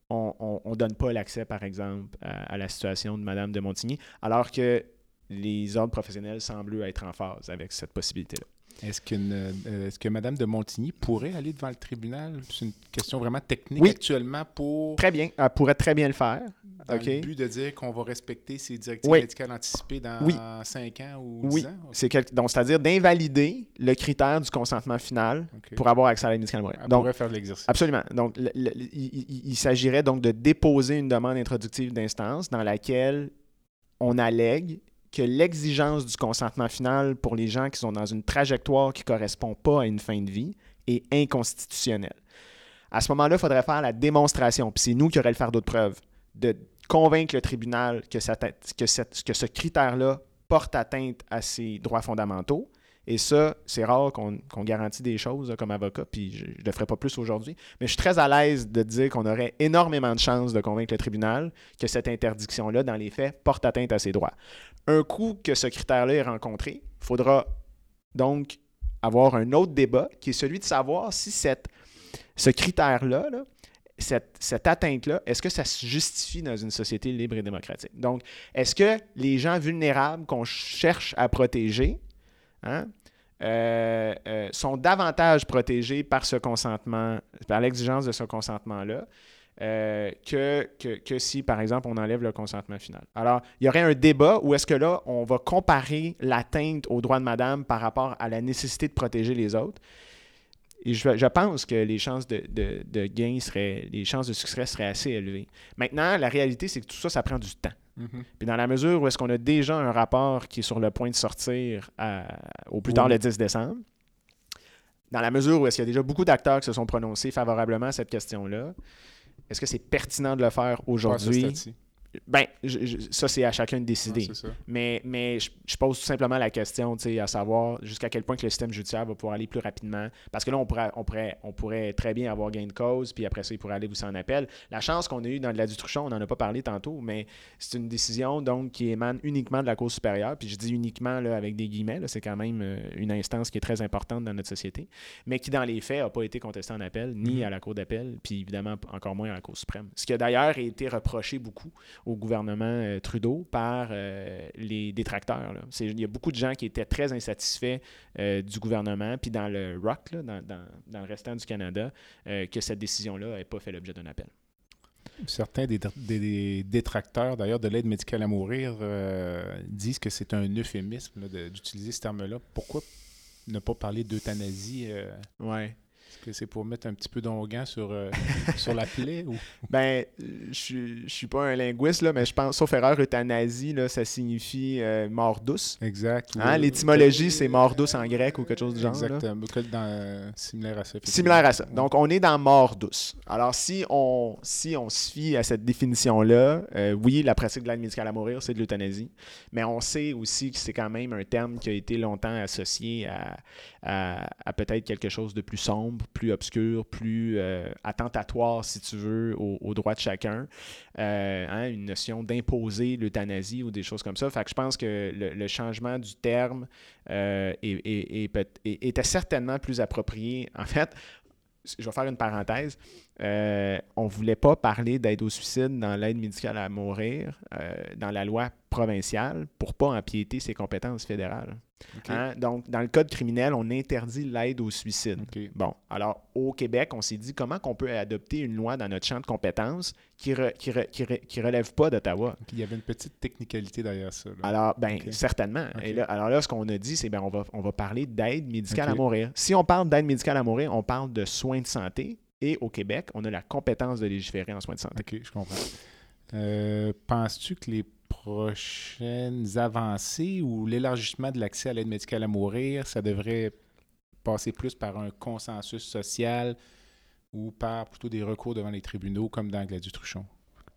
on ne donne pas l'accès, par exemple, à, à la situation de Mme de Montigny, alors que les ordres professionnels semblent être en phase avec cette possibilité-là. Est-ce euh, est-ce que Mme de Montigny pourrait aller devant le tribunal? C'est une question vraiment technique Oui. actuellement pour Très bien, elle pourrait très bien le faire. dans OK. le but de dire qu'on va respecter ces directives Oui. médicales anticipées dans Oui. 5 ans ou Oui. 10 ans? C'est quel- donc, c'est-à-dire d'invalider le critère du consentement final pour avoir accès à l'aide médicale. Elle Donc, pourrait faire de l'exercice. Absolument. Donc, le- le- il, il- il s'agirait donc de déposer une demande introductive d'instance dans laquelle on allègue que l'exigence du consentement final pour les gens qui sont dans une trajectoire qui ne correspond pas à une fin de vie est inconstitutionnelle. À ce moment-là, il faudrait faire la démonstration, puis c'est nous qui aurions le faire d'autres preuves, de convaincre le tribunal que, ça que, ce critère-là porte atteinte à ses droits fondamentaux. Et ça, c'est rare qu'on garantit des choses comme avocat, puis je ne le ferai pas plus aujourd'hui. Mais je suis très à l'aise de dire qu'on aurait énormément de chances de convaincre le tribunal que cette interdiction-là, dans les faits, porte atteinte à ses droits. Un coup que ce critère-là est rencontré, il faudra donc avoir un autre débat qui est celui de savoir si cette, ce critère-là, là, cette, cette atteinte-là, est-ce que ça se justifie dans une société libre et démocratique? Donc, est-ce que les gens vulnérables qu'on cherche à protéger hein, euh, euh, sont davantage protégés par ce consentement, par l'exigence de ce consentement-là, euh, que, que, que si, par exemple, on enlève le consentement final. Alors, il y aurait un débat où est-ce que là, on va comparer l'atteinte aux droits de madame par rapport à la nécessité de protéger les autres. Et je, je pense que les chances de, de- de gain seraient, les chances de succès seraient assez élevées. Maintenant, la réalité, c'est que tout ça, ça prend du temps. Mhm. Puis dans la mesure où est-ce qu'on a déjà un rapport qui est sur le point de sortir à- au plus Oui. tard le 10 décembre, dans la mesure où est-ce qu'il y a déjà beaucoup d'acteurs qui se sont prononcés favorablement à cette question-là, est-ce que c'est pertinent de le faire aujourd'hui? Ben, je- je- ça, c'est à chacun de décider. Ouais. Mais, mais je, je pose tout simplement la question, tu sais, à savoir jusqu'à quel point que le système judiciaire va pouvoir aller plus rapidement. Parce que là, on pourrait, on pourrait, on pourrait très bien avoir gain de cause, puis après ça, il pourrait aller aussi en appel. La chance qu'on a eue dans la Dutruchon, on n'en a pas parlé tantôt, mais c'est une décision donc qui émane uniquement de la Cour supérieure. Puis je dis uniquement là, avec des guillemets, c'est quand même euh, une instance qui est très importante dans notre société, mais qui, dans les faits, n'a pas été contestée en appel, ni Mhm. à la Cour d'appel, puis évidemment encore moins à la Cour suprême. Ce qui a d'ailleurs été reproché beaucoup au gouvernement euh, Trudeau par euh, les détracteurs. Il y a beaucoup de gens qui étaient très insatisfaits euh, du gouvernement, puis dans le ROC, là, dans, dans- dans le restant du Canada, que cette décision-là n'ait pas fait l'objet d'un appel. Certains des, des- des détracteurs, d'ailleurs, de l'aide médicale à mourir euh, disent que c'est un euphémisme d'utiliser ce terme-là. Pourquoi ne pas parler d'euthanasie euh, Ouais. Que c'est pour mettre un petit peu d'onguent sur, euh, sur la plaie ou... Ben, je suis- je suis pas un linguiste, là, mais je pense, sauf erreur, euthanasie, là, ça signifie euh, mort douce. Exact. Hein, L'étymologie, c'est mort douce en grec ou quelque chose du genre. Exactement. Dans, similaire à ça. Similaire à ça. Donc, on est dans mort douce. Alors, si on, si on se fie à cette définition-là, euh, oui, la pratique de l'aide médicale à mourir, c'est de l'euthanasie. Mais on sait aussi que c'est quand même un terme qui a été longtemps associé à, à- à peut-être quelque chose de plus sombre, plus obscur, plus euh, attentatoire, si tu veux, aux, droits de chacun. Euh, hein, une notion d'imposer l'euthanasie ou des choses comme ça. Fait que je pense que le, changement du terme euh, est- était certainement plus approprié. En fait, je vais faire une parenthèse. On ne voulait pas parler d'aide au suicide dans l'aide médicale à mourir dans la loi provinciale pour pas empiéter ses compétences fédérales. Hein? Donc, dans le code criminel, on interdit l'aide au suicide. Bon, alors au Québec, on s'est dit comment qu'on peut adopter une loi dans notre champ de compétences qui ne qui re- qui re- qui relève pas d'Ottawa. Il y avait une petite technicalité derrière ça. là. Alors, Ok. certainement. Et là, alors là, ce qu'on a dit, c'est ben, on va, on va parler d'aide médicale à mourir. Si on parle d'aide médicale à mourir, on parle de soins de santé. Et au Québec, on a la compétence de légiférer en soins de santé. OK, je comprends. Euh, Penses-tu que les prochaines avancées ou l'élargissement de l'accès à l'aide médicale à mourir, ça devrait passer plus par un consensus social ou par plutôt des recours devant les tribunaux comme dans Gladys Truchon?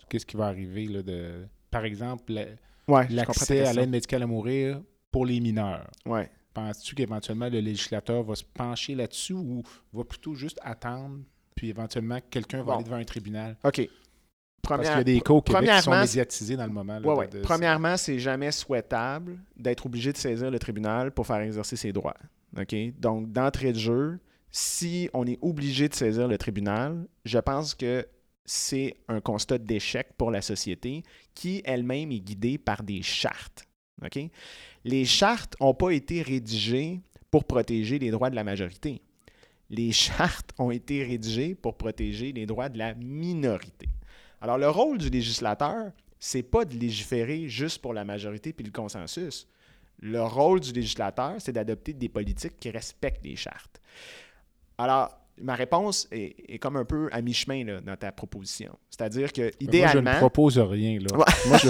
Qu'est-ce qui va arriver là, de... Par exemple, la- Ouais, l'accès à l'aide médicale à mourir pour les mineurs? Ouais. Penses-tu qu'éventuellement le législateur va se pencher là-dessus ou va plutôt juste attendre, puis éventuellement quelqu'un va Bon. aller devant un tribunal? OK. Parce Première- qu'il y a des cas au Québec qui sont premièrement, médiatisés dans le moment. là, Ouais, ouais. de- Premièrement, c'est jamais souhaitable d'être obligé de saisir le tribunal pour faire exercer ses droits. OK? Donc, d'entrée de jeu, si on est obligé de saisir le tribunal, je pense que c'est un constat d'échec pour la société qui elle-même est guidée par des chartes. OK? Les chartes n'ont pas été rédigées pour protéger les droits de la majorité. Les chartes ont été rédigées pour protéger les droits de la minorité. Alors, le rôle du législateur, c'est pas de légiférer juste pour la majorité puis le consensus. Le rôle du législateur, c'est d'adopter des politiques qui respectent les chartes. Alors, ma réponse est, est comme un peu à mi-chemin là, dans ta proposition. C'est-à-dire que, Moi, je idéalement, ne propose rien. Là. Ouais. Moi, je,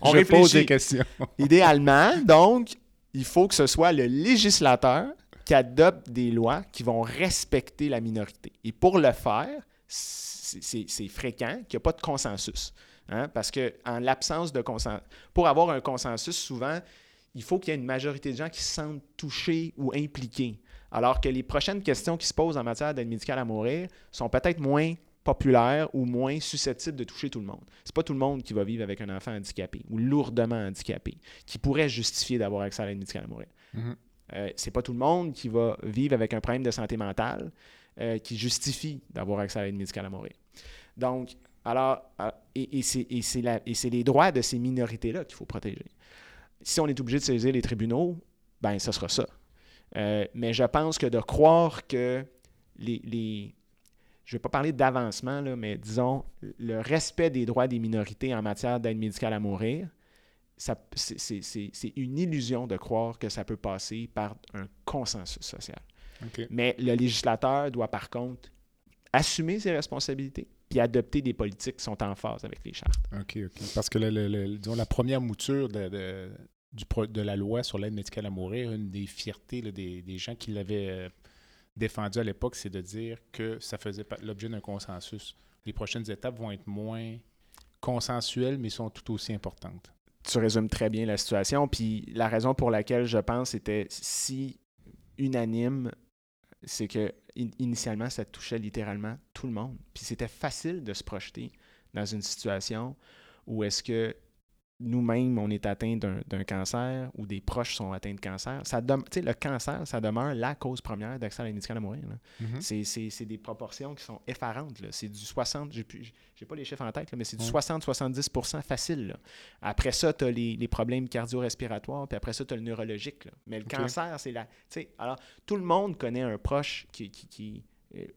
On je pose des questions. idéalement, donc, il faut que ce soit le législateur qui adopte des lois qui vont respecter la minorité. Et pour le faire, c'est fréquent qu'il n'y a pas de consensus. hein, Parce que en l'absence de consensus, pour avoir un consensus, souvent, il faut qu'il y ait une majorité de gens qui se sentent touchés ou impliqués. Alors que les prochaines questions qui se posent en matière d'aide médicale à mourir sont peut-être moins populaires ou moins susceptibles de toucher tout le monde. C'est pas tout le monde qui va vivre avec un enfant handicapé ou lourdement handicapé qui pourrait justifier d'avoir accès à l'aide médicale à mourir. Mhm. Euh, c'est pas tout le monde qui va vivre avec un problème de santé mentale euh, qui justifie d'avoir accès à l'aide médicale à mourir. Donc, alors, euh, et, c'est, les droits de ces minorités-là qu'il faut protéger. Si on est obligé de saisir les tribunaux, ben, ce sera ça. Euh, mais je pense que de croire que les. les- je ne vais pas parler d'avancement, mais disons, le respect des droits des minorités en matière d'aide médicale à mourir, c'est une illusion de croire que ça peut passer par un consensus social. Mais le législateur doit par contre assumer ses responsabilités puis adopter des politiques qui sont en phase avec les chartes. OK, OK. Parce que le- le- le- disons, la première mouture de, de- du pro- de la loi sur l'aide médicale à mourir, une des fiertés là, des, des gens qui l'avaient euh, défendu à l'époque, c'est de dire que ça faisait l'objet d'un consensus. Les prochaines étapes vont être moins consensuelles, mais sont tout aussi importantes. Tu résumes très bien la situation. Puis la raison pour laquelle je pense était si unanime, c'est que initialement, ça touchait littéralement tout le monde. Puis c'était facile de se projeter dans une situation où est-ce que nous-mêmes, on est atteint d'un cancer ou des proches sont atteints de cancer, ça le cancer, ça demeure la cause première d'accès à l'aide médicale à mourir. Mm-hmm. C'est des proportions qui sont effarantes. C'est du 60, je n'ai pas les chiffres en tête, mais c'est du 60-70% facile. Après ça, tu as les, problèmes cardio-respiratoires, puis après ça, tu as le neurologique. Mais le cancer, c'est la... Alors, tout le monde connaît un proche qui, qui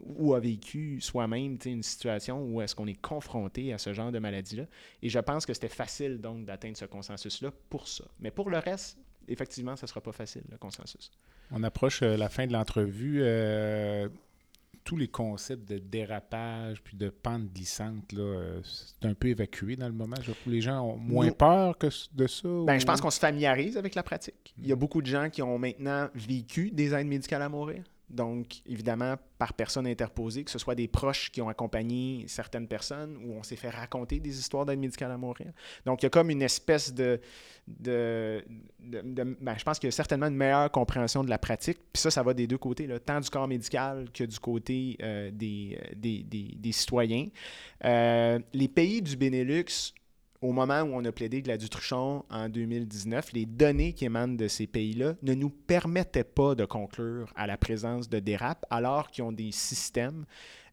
ou a vécu soi-même une situation où est-ce qu'on est confronté à ce genre de maladie-là. Et je pense que c'était facile donc d'atteindre ce consensus-là pour ça. Mais pour le reste, effectivement, ce ne sera pas facile, le consensus. On approche euh, la fin de l'entrevue. Euh, tous les concepts de dérapage puis de pente glissante, c'est un peu évacué dans le moment. les gens ont moins peur que de ça? Ben, Je pense qu'on se familiarise avec la pratique. Il y a beaucoup de gens qui ont maintenant vécu des aides médicales à mourir. Donc, évidemment, par personne interposée, que ce soit des proches qui ont accompagné certaines personnes ou on s'est fait raconter des histoires d'aide médicale à mourir. Donc, il y a comme une espèce de. de, ben, je pense qu'il y a certainement une meilleure compréhension de la pratique. Puis ça, ça va des deux côtés, tant du corps médical que du côté euh, des, des, des, citoyens. Euh, les pays du Benelux au moment où on a plaidé la Dutruchon en 2019, les données qui émanent de ces pays-là ne nous permettaient pas de conclure à la présence de dérapes alors qu'ils ont des systèmes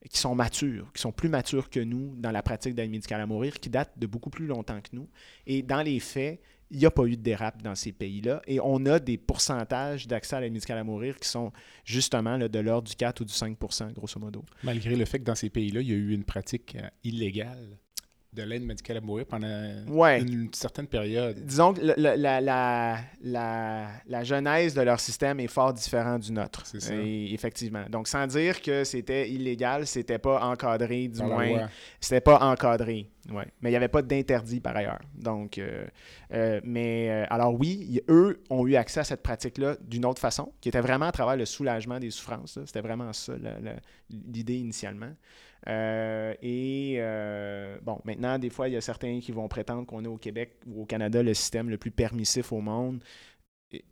qui sont matures, qui sont plus matures que nous dans la pratique d'aide médicale à mourir, qui datent de beaucoup plus longtemps que nous. Et dans les faits, il n'y a pas eu de dérape dans ces pays-là. Et on a des pourcentages d'accès à l'aide médicale à mourir qui sont justement de l'ordre du 4 ou du 5 grosso modo. Malgré le fait que dans ces pays-là, il y a eu une pratique euh, illégale de l'aide médicale à mourir pendant une certaine période. Disons que la, la, genèse de leur système est fort différent du nôtre. C'est ça. effectivement. Donc, sans dire que c'était illégal, c'était pas encadré, du moins. C'était pas encadré. Ouais. Mais il n'y avait pas d'interdit par ailleurs. Donc, euh, euh, mais euh, alors oui, eux ont eu accès à cette pratique-là d'une autre façon, qui était vraiment à travers le soulagement des souffrances. C'était vraiment ça l'idée initialement. Euh, et euh, bon, maintenant, des fois, il y a certains qui vont prétendre qu'on est au Québec ou au Canada le système le plus permissif au monde.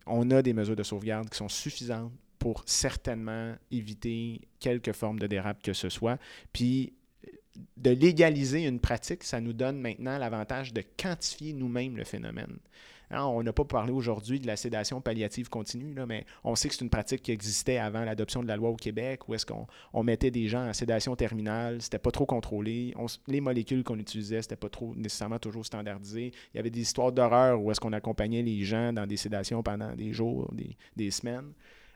on a des mesures de sauvegarde qui sont suffisantes pour certainement éviter quelque forme de dérape que ce soit. Puis de légaliser une pratique, ça nous donne maintenant l'avantage de quantifier nous-mêmes le phénomène. Hein, on n'a pas parlé aujourd'hui de la sédation palliative continue, mais on sait que c'est une pratique qui existait avant l'adoption de la loi au Québec, où est-ce qu'on mettait des gens en sédation terminale, c'était pas trop contrôlé, les molécules qu'on utilisait, c'était pas trop nécessairement toujours standardisé. Il y avait des histoires d'horreur où est-ce qu'on accompagnait les gens dans des sédations pendant des jours, des, semaines.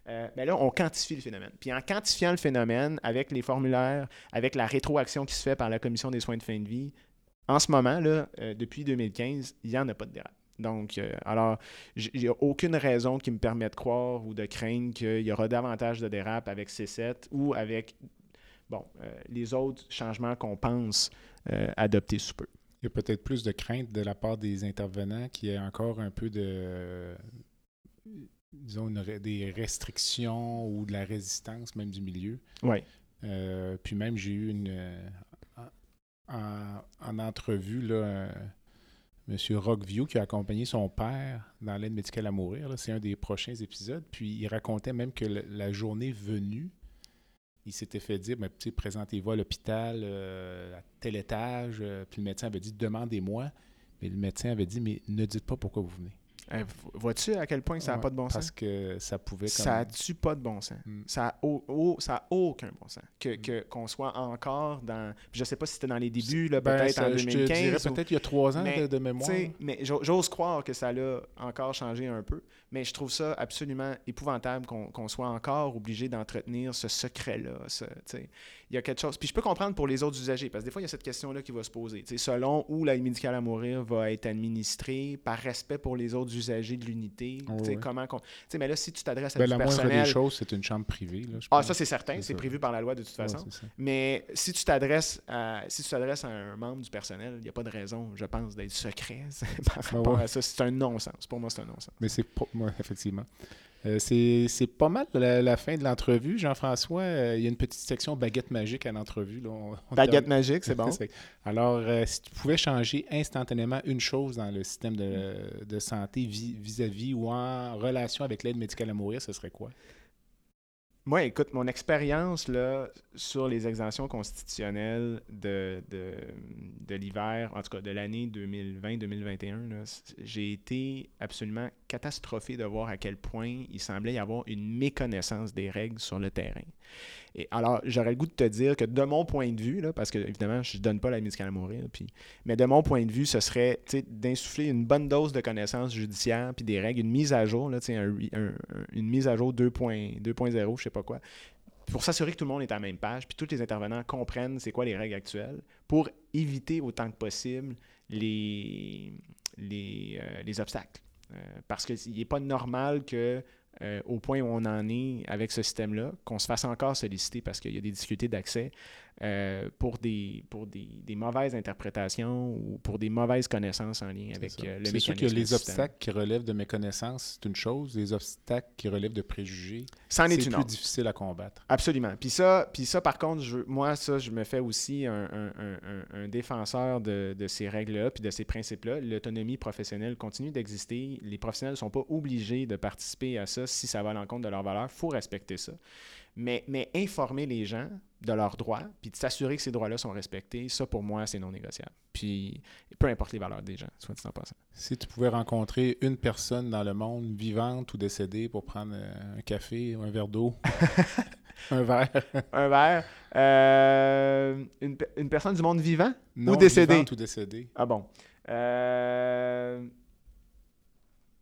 Euh, mais là, on quantifie le phénomène. Puis en quantifiant le phénomène avec les formulaires, avec la rétroaction qui se fait par la Commission des soins de fin de vie, en ce moment, là, euh, depuis 2015, il n'y en a pas de dérape. Donc, euh, alors, a aucune raison qui me permet de croire ou de craindre qu'il y aura davantage de dérapes avec C7 ou avec, bon, euh, les autres changements qu'on pense euh, adopter sous peu. Il y a peut-être plus de crainte de la part des intervenants qui y ait encore un peu de, disons, des restrictions ou de la résistance même du milieu. Oui. puis même, j'ai eu une, en, en, entrevue, là, M. Rockview, qui a accompagné son père dans l'aide médicale à mourir. C'est un des prochains épisodes. Puis il racontait même que la journée venue, il s'était fait dire ben, présentez-vous à l'hôpital euh, à tel étage. Euh, puis le médecin avait dit demandez-moi. Mais le médecin avait dit mais ne dites pas pourquoi vous venez. Euh, vois-tu à quel point ça n'a pas de bon sens? Parce que ça pouvait. Ça n'a pas de bon sens? Mm. Ça n'a aucun bon sens. Que, mm. que, qu'on soit encore dans. Je ne sais pas si c'était dans les débuts, ben, peut-être en 2015. peut-être il y a trois ans de, mémoire. Mais j'ose croire que ça l'a encore changé un peu. Mais je trouve ça absolument épouvantable qu'on, soit encore obligé d'entretenir ce secret-là. Il y a quelque chose. Puis je peux comprendre pour les autres usagers, parce que des fois, il y a cette question-là qui va se poser. selon où l'aide médicale à mourir va être administrée, par respect pour les autres usagers de l'unité. comment mais là, si tu t'adresses à ben, du la personnel... des choses, c'est une chambre privée. ah, ça, c'est certain. C'est, prévu par la loi de toute façon. mais si tu t'adresses à, si tu t'adresses à un membre du personnel, il n'y a pas de raison, je pense, d'être secret par rapport à ça. C'est un non-sens. Pour moi, c'est un non-sens. Mais c'est pour moi, effectivement. Euh, c'est pas mal la, la fin de l'entrevue, Jean-François. Euh, il y a une petite section baguette magique à l'entrevue. Baguette magique, c'est bon. Alors, euh, si tu pouvais changer instantanément une chose dans le système de, de santé vi- vis-à-vis ou en relation avec l'aide médicale à mourir, ce serait quoi? Moi, écoute, mon expérience sur les exemptions constitutionnelles de, de, de l'hiver, en tout cas de l'année 2020-2021, là, c- j'ai été absolument catastrophé de voir à quel point il semblait y avoir une méconnaissance des règles sur le terrain. Et alors, j'aurais le goût de te dire que de mon point de vue, là, parce que évidemment, je ne donne pas la médicale à mourir, puis, mais de mon point de vue, ce serait d'insuffler une bonne dose de connaissances judiciaires, puis des règles, une mise à jour, là, une mise à jour 2.0, 2.0, je sais pas quoi, pour s'assurer que tout le monde est à la même page, puis tous les intervenants comprennent c'est quoi les règles actuelles, pour éviter autant que possible les, les, euh, les obstacles. Euh, parce qu'il n'est pas normal que, euh, au point où on en est avec ce système-là, qu'on se fasse encore solliciter parce qu'il y a des difficultés d'accès euh, pour, des, pour des, des mauvaises interprétations ou pour des mauvaises connaissances en lien avec euh, le C'est sûr que mécanisme les obstacles qui relèvent de méconnaissance, c'est une chose. Les obstacles qui relèvent de préjugés, c'est plus autre. difficile à combattre. Absolument. Puis ça, puis ça, par contre, je, moi, ça, je me fais aussi un, un- un- un- un défenseur de, de ces règles-là, puis de ces principes-là. L'autonomie professionnelle continue d'exister. Les professionnels ne sont pas obligés de participer à ça si ça va à l'encontre de leurs valeurs. Il faut respecter ça. Mais, mais informer les gens de leurs droits, puis de s'assurer que ces droits-là sont respectés, ça, pour moi, c'est non négociable. Puis, peu importe les valeurs des gens, soit dit en passant. Si tu pouvais rencontrer une personne dans le monde, vivante ou décédée, pour prendre euh, un café ou un verre d'eau, un verre, Un verre. euh, une, pe- une personne du monde vivant? non décédée? vivante ou décédée. Ah bon. Euh,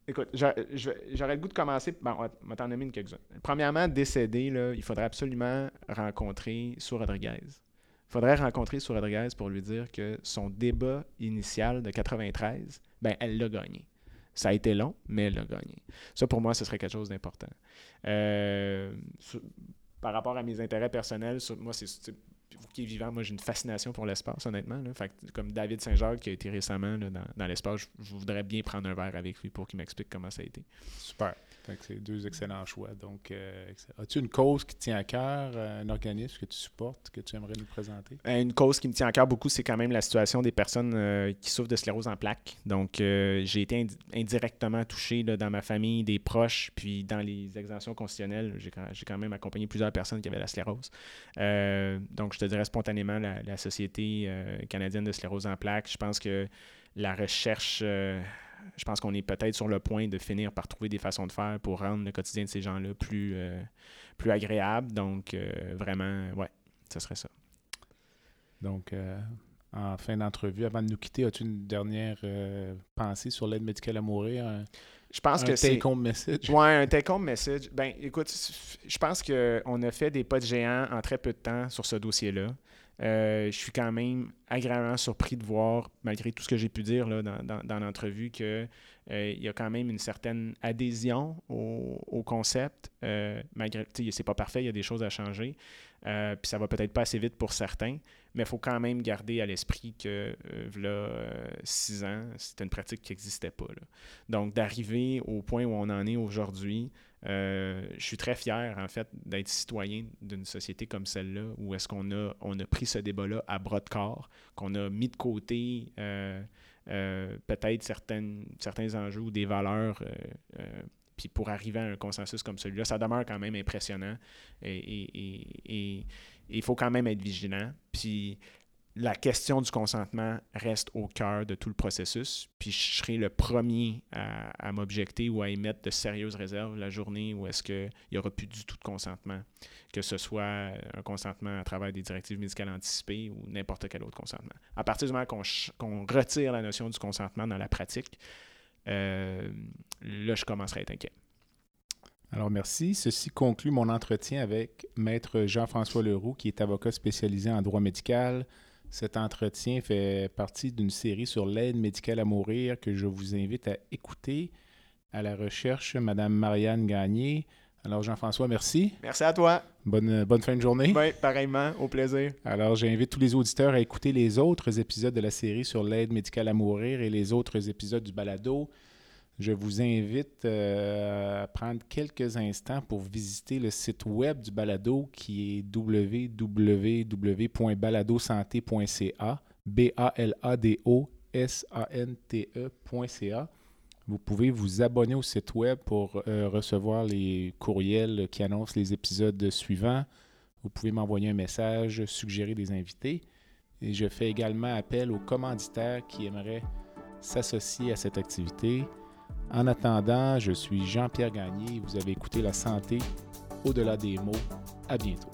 Écoute, j'aurais le goût de commencer. Bon, on va- t'en une quelques-unes. Premièrement, décédé, là, il faudrait absolument rencontrer Sue Rodriguez. Il faudrait rencontrer Sue Rodriguez pour lui dire que son débat initial de 93, ben, elle l'a gagné. Ça a été long, mais elle l'a gagné. Ça, pour moi, ce serait quelque chose d'important. Euh, par rapport à mes intérêts personnels, moi, c'est- vous qui est vivant, moi, j'ai une fascination pour l'espace, honnêtement. Fait que, comme David Saint-Jacques qui a été récemment là, dans, l'espace, je voudrais bien prendre un verre avec lui pour qu'il m'explique comment ça a été. Super. C'est deux excellents choix. Donc, euh, as-tu une cause qui tient à cœur, euh, un organisme que tu supportes, que tu aimerais nous présenter? Euh, Une cause qui me tient à cœur beaucoup, c'est quand même la situation des personnes euh, qui souffrent de sclérose en plaques. Donc, j'ai été indi- indirectement touché dans ma famille, des proches, puis dans les exemptions constitutionnelles. J'ai quand, même accompagné plusieurs personnes qui avaient la sclérose. Donc, je te dirais spontanément la, Société canadienne de sclérose en plaques. Je pense que la recherche, je pense qu'on est peut-être sur le point de finir par trouver des façons de faire pour rendre le quotidien de ces gens-là plus, euh, plus agréable. Donc, euh, vraiment, ouais, ce serait ça. Donc, euh, en fin d'entrevue, avant de nous quitter, as-tu une dernière pensée sur l'aide médicale à mourir? Un, Je pense un que c'est. take-home message? Ouais, un take-home message. Ben, écoute, je pense qu'on a fait des pas de géant en très peu de temps sur ce dossier-là. Euh, je suis quand même agréablement surpris de voir, malgré tout ce que j'ai pu dire là, dans, l'entrevue, qu'il y a quand même une certaine adhésion au, concept. Euh, malgré, c'est pas parfait, il y a des choses à changer. Euh, Puis ça va peut-être pas assez vite pour certains, mais il faut quand même garder à l'esprit que, euh, euh, six ans, c'était une pratique qui n'existait pas. là. Donc, d'arriver au point où on en est aujourd'hui, euh, je suis très fier, en fait, d'être citoyen d'une société comme celle-là, où est-ce qu'on a, on a pris ce débat-là à bras de corps, qu'on a mis de côté euh, euh, peut-être certains enjeux ou des valeurs, puis pour arriver à un consensus comme celui-là, ça demeure quand même impressionnant et il faut quand même être vigilant. Puis la question du consentement reste au cœur de tout le processus. Puis je serai le premier à, m'objecter ou à émettre de sérieuses réserves la journée où est-ce qu'il n'y aura plus du tout de consentement, que ce soit un consentement à travers des directives médicales anticipées ou n'importe quel autre consentement. À partir du moment qu'on retire la notion du consentement dans la pratique, euh, là, je commencerai à être inquiet. Alors, merci. Ceci conclut mon entretien avec Maître Jean-François Leroux, qui est avocat spécialisé en droit médical. Cet entretien fait partie d'une série sur l'aide médicale à mourir que je vous invite à écouter à la recherche, Madame Marianne Gagné. Alors, Jean-François, merci. Merci à toi. Bonne, bonne fin de journée. Oui, pareillement, au plaisir. Alors, j'invite tous les auditeurs à écouter les autres épisodes de la série sur l'aide médicale à mourir et les autres épisodes du balado. Je vous invite euh, à prendre quelques instants pour visiter le site web du balado qui est www.baladosanté.ca, B-A-L-A-D-O-S-A-N-T-E.ca. Vous pouvez vous abonner au site web pour euh, recevoir les courriels qui annoncent les épisodes suivants. Vous pouvez m'envoyer un message, suggérer des invités. Et je fais également appel aux commanditaires qui aimeraient s'associer à cette activité. En attendant, je suis Jean-Pierre Gagné. Vous avez écouté La santé au-delà des mots. À bientôt.